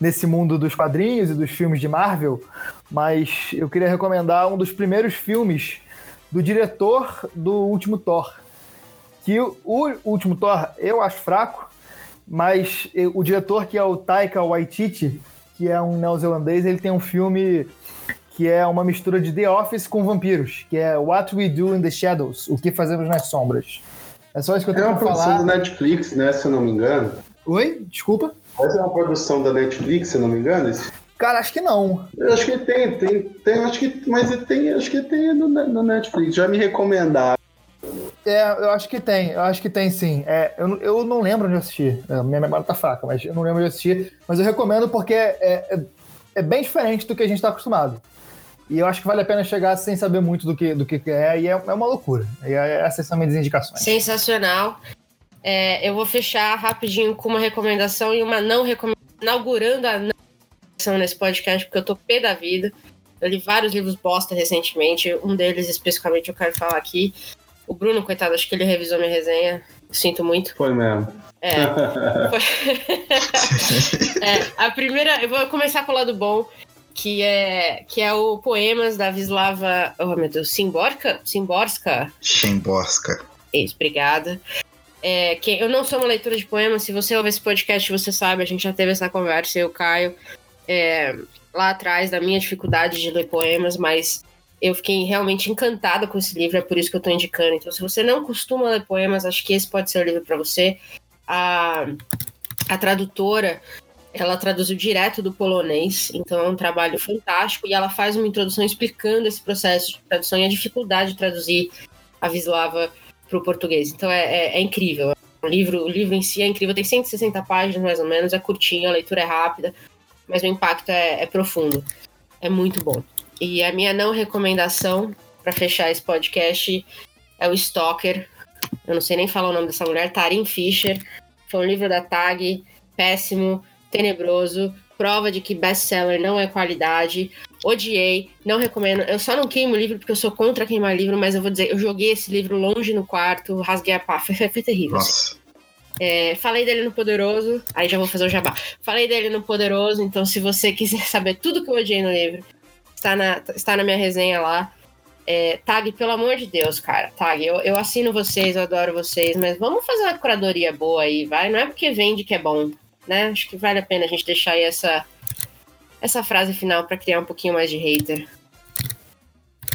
nesse mundo dos quadrinhos e dos filmes de Marvel, mas eu queria recomendar um dos primeiros filmes do diretor do último Thor. Que o, o último Thor eu acho fraco, mas o diretor que é o Taika Waititi, que é um neozelandês, ele tem um filme que é uma mistura de The Office com vampiros, que é What We Do in the Shadows, o que fazemos nas sombras. É só isso que eu tenho é pra falar. É uma produção da Netflix, né, se eu não me engano. Oi? Desculpa? Essa é uma produção da Netflix, se eu não me engano? Esse... Cara, acho que não. Eu acho que tem, tem, tem, acho que, mas tem, acho que tem no, no Netflix. Já me recomendaram. É, eu acho que tem, eu acho que tem sim. É, eu, eu não lembro onde eu assisti. É, minha memória tá fraca, mas eu não lembro onde eu assisti. Mas eu recomendo porque é, é, é bem diferente do que a gente tá acostumado. E eu acho que vale a pena chegar sem saber muito do que, do que é, e é, é uma loucura. E é, essas são minhas indicações. Sensacional. É, eu vou fechar rapidinho com uma recomendação e uma não recomendação, inaugurando a não recomendação nesse podcast, porque eu tô pé da vida. Eu li vários livros bosta recentemente, um deles especificamente eu quero falar aqui. O Bruno, coitado, acho que ele revisou minha resenha. Sinto muito. Foi mesmo. É. <laughs> Foi... <laughs> é. A primeira, eu vou começar com o lado bom que é, que é o Poemas da Vislava. Oh, meu Deus, Simborska? Simborska? Simborska. Isso, obrigada. É, que eu não sou uma leitura de poemas, se você ouve esse podcast, você sabe, a gente já teve essa conversa, eu, Caio, é, lá atrás, da minha dificuldade de ler poemas, mas eu fiquei realmente encantada com esse livro, é por isso que eu estou indicando. Então, se você não costuma ler poemas, acho que esse pode ser o livro para você. A, a tradutora ela traduziu direto do polonês, então é um trabalho fantástico. E ela faz uma introdução explicando esse processo de tradução e a dificuldade de traduzir a Vislava para o português. Então é, é, é, incrível. O livro, o livro em si é incrível, tem 160 páginas mais ou menos, é curtinho, a leitura é rápida, mas o impacto é, é profundo. É muito bom. E a minha não recomendação para fechar esse podcast é o Stalker. Eu não sei nem falar o nome dessa mulher, Tarim Fisher. Foi um livro da Tag, péssimo tenebroso, prova de que best-seller não é qualidade. Odiei, não recomendo. Eu só não queimo o livro porque eu sou contra queimar livro, mas eu vou dizer, eu joguei esse livro longe no quarto, rasguei a pá, foi, foi terrível. Nossa. É, falei dele no Poderoso, aí já vou fazer o jabá. Falei dele no Poderoso, então se você quiser saber tudo que eu odiei no livro, está na, está na minha resenha lá. É, Tag, pelo amor de Deus, cara. Tag, eu, eu assino vocês, eu adoro vocês, mas vamos fazer uma curadoria boa aí, vai? Não é porque vende que é bom né? Acho que vale a pena a gente deixar aí essa, essa frase final para criar um pouquinho mais de hater.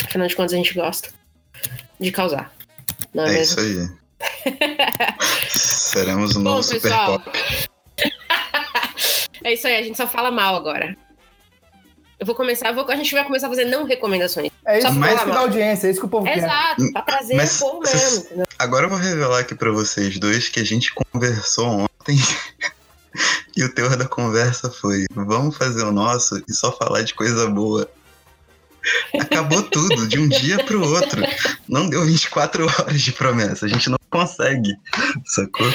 Afinal de contas, a gente gosta de causar. Não é, é isso aí. <laughs> Seremos o novo Super Pop. <laughs> é isso aí, a gente só fala mal agora. Eu vou começar, vou, a gente vai começar a fazer não recomendações. É isso mais da audiência, é isso que o povo é quer. Exato, pra trazer Mas, o povo mesmo. Agora eu vou revelar aqui pra vocês dois que a gente conversou ontem <laughs> E o teor da conversa foi: vamos fazer o nosso e só falar de coisa boa. Acabou tudo, de um dia pro outro. Não deu 24 horas de promessa. A gente não consegue, sacou?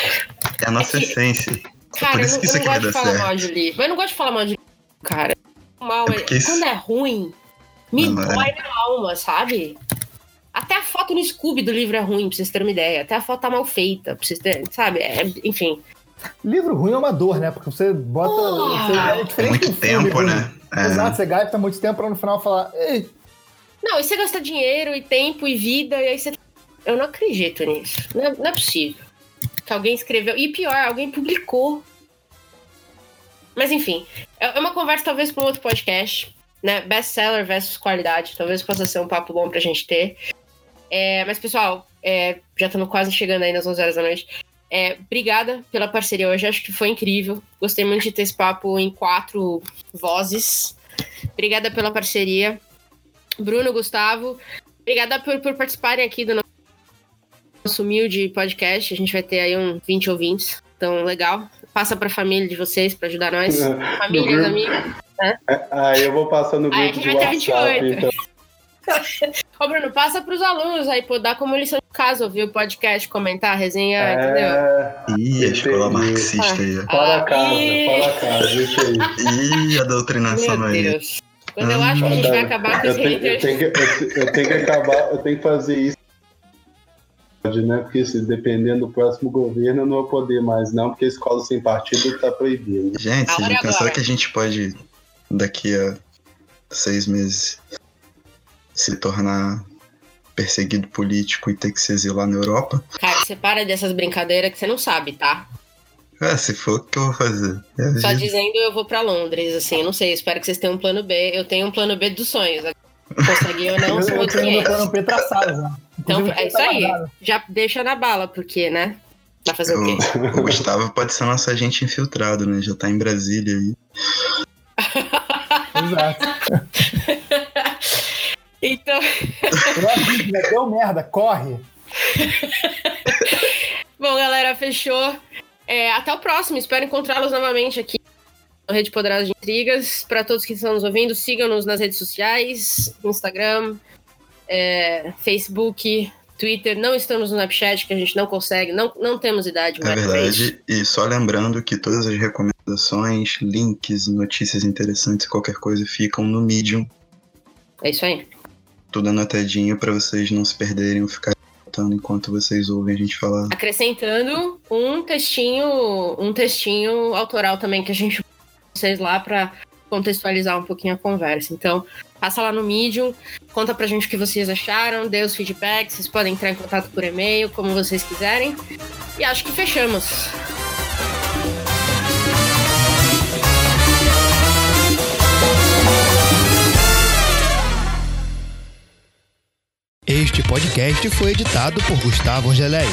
É a nossa essência. Cara, Por isso que isso aqui vai dar certo. Mal de livro. Eu não gosto de falar mal de livro, cara. Mal, é é... Quando é ruim, me não, dói é. na alma, sabe? Até a foto no Scooby do livro é ruim, pra vocês terem uma ideia. Até a foto tá mal feita, pra vocês terem, sabe? É, enfim. Livro ruim é uma dor, né? Porque você bota. Oh, você, é diferente muito tempo, filme, né? É. Exato, você gasta muito tempo pra no final falar. Ei. Não, e você gasta dinheiro e tempo e vida, e aí você. Eu não acredito nisso. Não é, não é possível. Que alguém escreveu. E pior, alguém publicou. Mas enfim, é, é uma conversa talvez para um outro podcast, né? Best-seller versus qualidade. Talvez possa ser um papo bom pra gente ter. É, mas, pessoal, é, já estamos quase chegando aí nas 11 horas da noite. É, obrigada pela parceria hoje, acho que foi incrível. Gostei muito de ter esse papo em quatro vozes. Obrigada pela parceria. Bruno, Gustavo. Obrigada por, por participarem aqui do nosso humilde podcast. A gente vai ter aí um 20 ouvintes. Então, legal. Passa pra família de vocês pra ajudar nós. <laughs> Famílias, amigos. Né? Aí eu vou passar no grupo de WhatsApp. Então. <laughs> Ô, Bruno, passa pros alunos aí, pô, dá como lição de casa, ouvir o podcast, comentar, resenhar, é... entendeu? Ih, a escola marxista aí. Fala a casa, fala a casa, isso aí. Ih, a doutrinação Meu aí. Deus. Quando eu acho que a gente vai acabar com eu esse tenho, eu, tenho que, eu, eu tenho que acabar, eu tenho que fazer isso né? Porque se dependendo do próximo governo, eu não vou poder mais, não, porque a escola sem partido está proibida. Gente, não pensaram que a gente pode, daqui a seis meses, se tornar perseguido político e ter que se exilar na Europa? Cara, você para dessas brincadeiras que você não sabe, tá? Ah, se for, o que eu vou fazer? É Só dizendo, eu vou para Londres, assim, não sei, espero que vocês tenham um plano B. Eu tenho um plano B dos sonhos. Consegui ou não, eu, eu tenho um plano B traçado já. Então, é isso aí. Já deixa na bala, porque, né? Vai fazer o, o quê? <laughs> O Gustavo pode ser nosso agente infiltrado, né? Já tá em Brasília aí. Exato. <laughs> então. Deu merda, corre. <laughs> Bom, galera, fechou. É, até o próximo. Espero encontrá-los novamente aqui no Rede Poderosa de Intrigas. Para todos que estão nos ouvindo, sigam-nos nas redes sociais: Instagram, é, Facebook, Twitter. Não estamos no Snapchat, que a gente não consegue, não, não temos idade É verdade. E só lembrando que todas as recomendações, links, notícias interessantes, qualquer coisa, ficam no Medium. É isso aí. Tudo anotadinho para vocês não se perderem ou ficarem enquanto vocês ouvem a gente falar. Acrescentando um textinho, um textinho autoral também que a gente vocês lá para contextualizar um pouquinho a conversa. Então, passa lá no Medium, conta pra gente o que vocês acharam, dê os feedbacks, vocês podem entrar em contato por e-mail, como vocês quiserem. E acho que fechamos. Este podcast foi editado por Gustavo Angeléia.